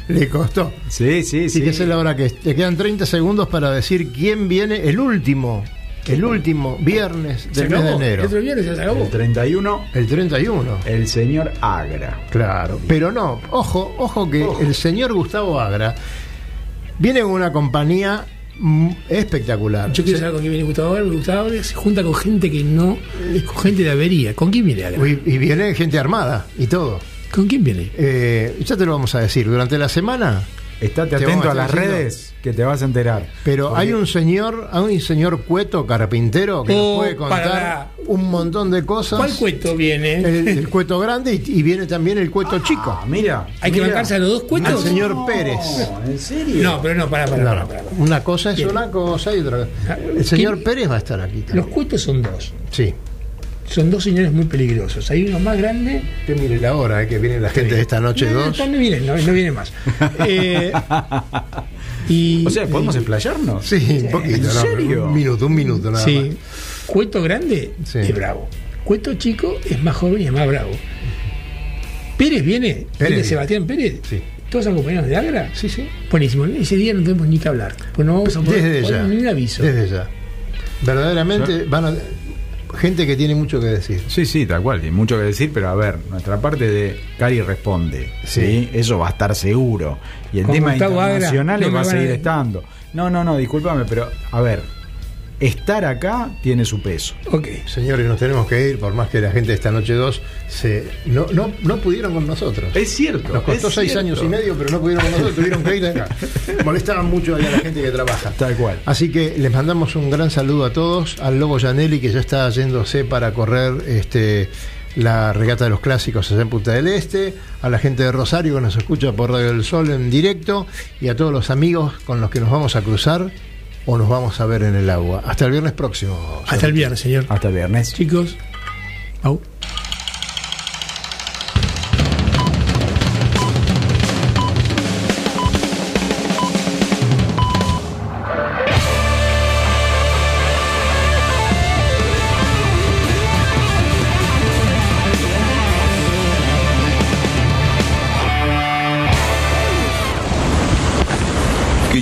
[SPEAKER 2] Le costó.
[SPEAKER 4] Sí, sí, sí.
[SPEAKER 2] Fíjese la hora que. Te quedan 30 segundos para decir quién viene el último, el último viernes del mes de enero.
[SPEAKER 3] El otro viernes ya se acabó.
[SPEAKER 4] El 31,
[SPEAKER 2] El 31.
[SPEAKER 4] el señor Agra.
[SPEAKER 2] Claro. Pero no, ojo, ojo que el señor Gustavo Agra viene con una compañía espectacular.
[SPEAKER 3] Yo quiero saber con quién viene Gustavo Agra, porque Gustavo Agra se junta con gente que no, con gente de avería. ¿Con quién viene Agra?
[SPEAKER 2] Y, y viene gente armada y todo.
[SPEAKER 3] ¿Con quién viene?
[SPEAKER 2] Eh, ya te lo vamos a decir. Durante la semana
[SPEAKER 4] Estate
[SPEAKER 2] Te
[SPEAKER 4] atento
[SPEAKER 2] a
[SPEAKER 4] a las
[SPEAKER 2] diciendo-
[SPEAKER 4] redes que te vas a enterar.
[SPEAKER 2] Pero
[SPEAKER 4] Porque
[SPEAKER 2] hay un señor, hay un señor cueto carpintero que
[SPEAKER 3] Oh,
[SPEAKER 2] nos puede contar
[SPEAKER 3] para.
[SPEAKER 2] un montón de cosas.
[SPEAKER 3] ¿Cuál cueto viene?
[SPEAKER 2] El, el cueto grande y, y viene también el cueto chico.
[SPEAKER 4] Ah, mira.
[SPEAKER 3] ¿Hay que bancarse a los dos
[SPEAKER 2] Al
[SPEAKER 3] cuetos?
[SPEAKER 2] señor Pérez.
[SPEAKER 4] No, ¿En serio?
[SPEAKER 3] No, pero no, para, para,
[SPEAKER 2] No,
[SPEAKER 3] para,
[SPEAKER 2] no.
[SPEAKER 3] para.
[SPEAKER 2] Una cosa es una cosa y otra
[SPEAKER 3] Ah,
[SPEAKER 2] cosa. El señor
[SPEAKER 3] ¿quién-
[SPEAKER 2] Pérez va a estar aquí
[SPEAKER 3] Los
[SPEAKER 2] también.
[SPEAKER 3] cuetos son dos.
[SPEAKER 2] Sí.
[SPEAKER 3] Son dos señores muy peligrosos. Hay uno más grande.
[SPEAKER 2] Que mire la hora eh, que viene la gente de esta noche
[SPEAKER 3] no,
[SPEAKER 2] dos.
[SPEAKER 3] No, no viene, no, no viene más. Eh, y,
[SPEAKER 4] O sea, ¿podemos explayarnos?
[SPEAKER 2] Sí, un poquito.
[SPEAKER 4] ¿En
[SPEAKER 2] no,
[SPEAKER 4] serio?
[SPEAKER 2] Un minuto, un minuto nada
[SPEAKER 3] Sí.
[SPEAKER 2] más.
[SPEAKER 3] Cueto grande
[SPEAKER 2] Sí.
[SPEAKER 3] es bravo. Cueto chico es más joven y es más bravo. Pérez viene,
[SPEAKER 2] Pérez.
[SPEAKER 3] viene Sebastián Pérez.
[SPEAKER 2] Sí.
[SPEAKER 3] ¿Todos son compañeros de Agra?
[SPEAKER 2] Sí, sí.
[SPEAKER 3] Buenísimo. Ese día no tenemos ni que hablar. Pues no vamos a poder
[SPEAKER 2] Desde ya.
[SPEAKER 3] ni un aviso.
[SPEAKER 2] Desde ya. Verdaderamente van a. Gente que tiene mucho que decir.
[SPEAKER 4] Sí, sí, tal cual, tiene mucho que decir, pero a ver, nuestra parte de Cari responde, ¿sí?
[SPEAKER 2] Sí.
[SPEAKER 4] Eso va a estar seguro. Y el
[SPEAKER 3] Con
[SPEAKER 4] tema
[SPEAKER 3] Gustavo Agra,
[SPEAKER 4] internacional
[SPEAKER 3] no
[SPEAKER 4] va a- seguir estando. No, no, no, discúlpame, pero a ver, estar acá tiene su peso.
[SPEAKER 3] Ok.
[SPEAKER 2] Señores, nos tenemos que ir, por más que la gente de esta noche 2 se, no, no, no pudieron con nosotros.
[SPEAKER 4] Es cierto.
[SPEAKER 2] Nos costó seis
[SPEAKER 4] cierto.
[SPEAKER 2] años y medio, pero no pudieron con nosotros, tuvieron que ir acá. Molestaban mucho a la gente que trabaja.
[SPEAKER 4] Tal cual.
[SPEAKER 2] Así que les mandamos un gran saludo a todos, al Lobo Janelli que ya está yéndose para correr este la regata de los clásicos allá en Punta del Este, a la gente de Rosario que nos escucha por Radio del Sol en directo y a todos los amigos con los que nos vamos a cruzar o nos vamos a ver en el agua. Hasta el viernes próximo.
[SPEAKER 3] Hasta el viernes, señor.
[SPEAKER 4] Hasta el viernes.
[SPEAKER 3] Chicos. Au.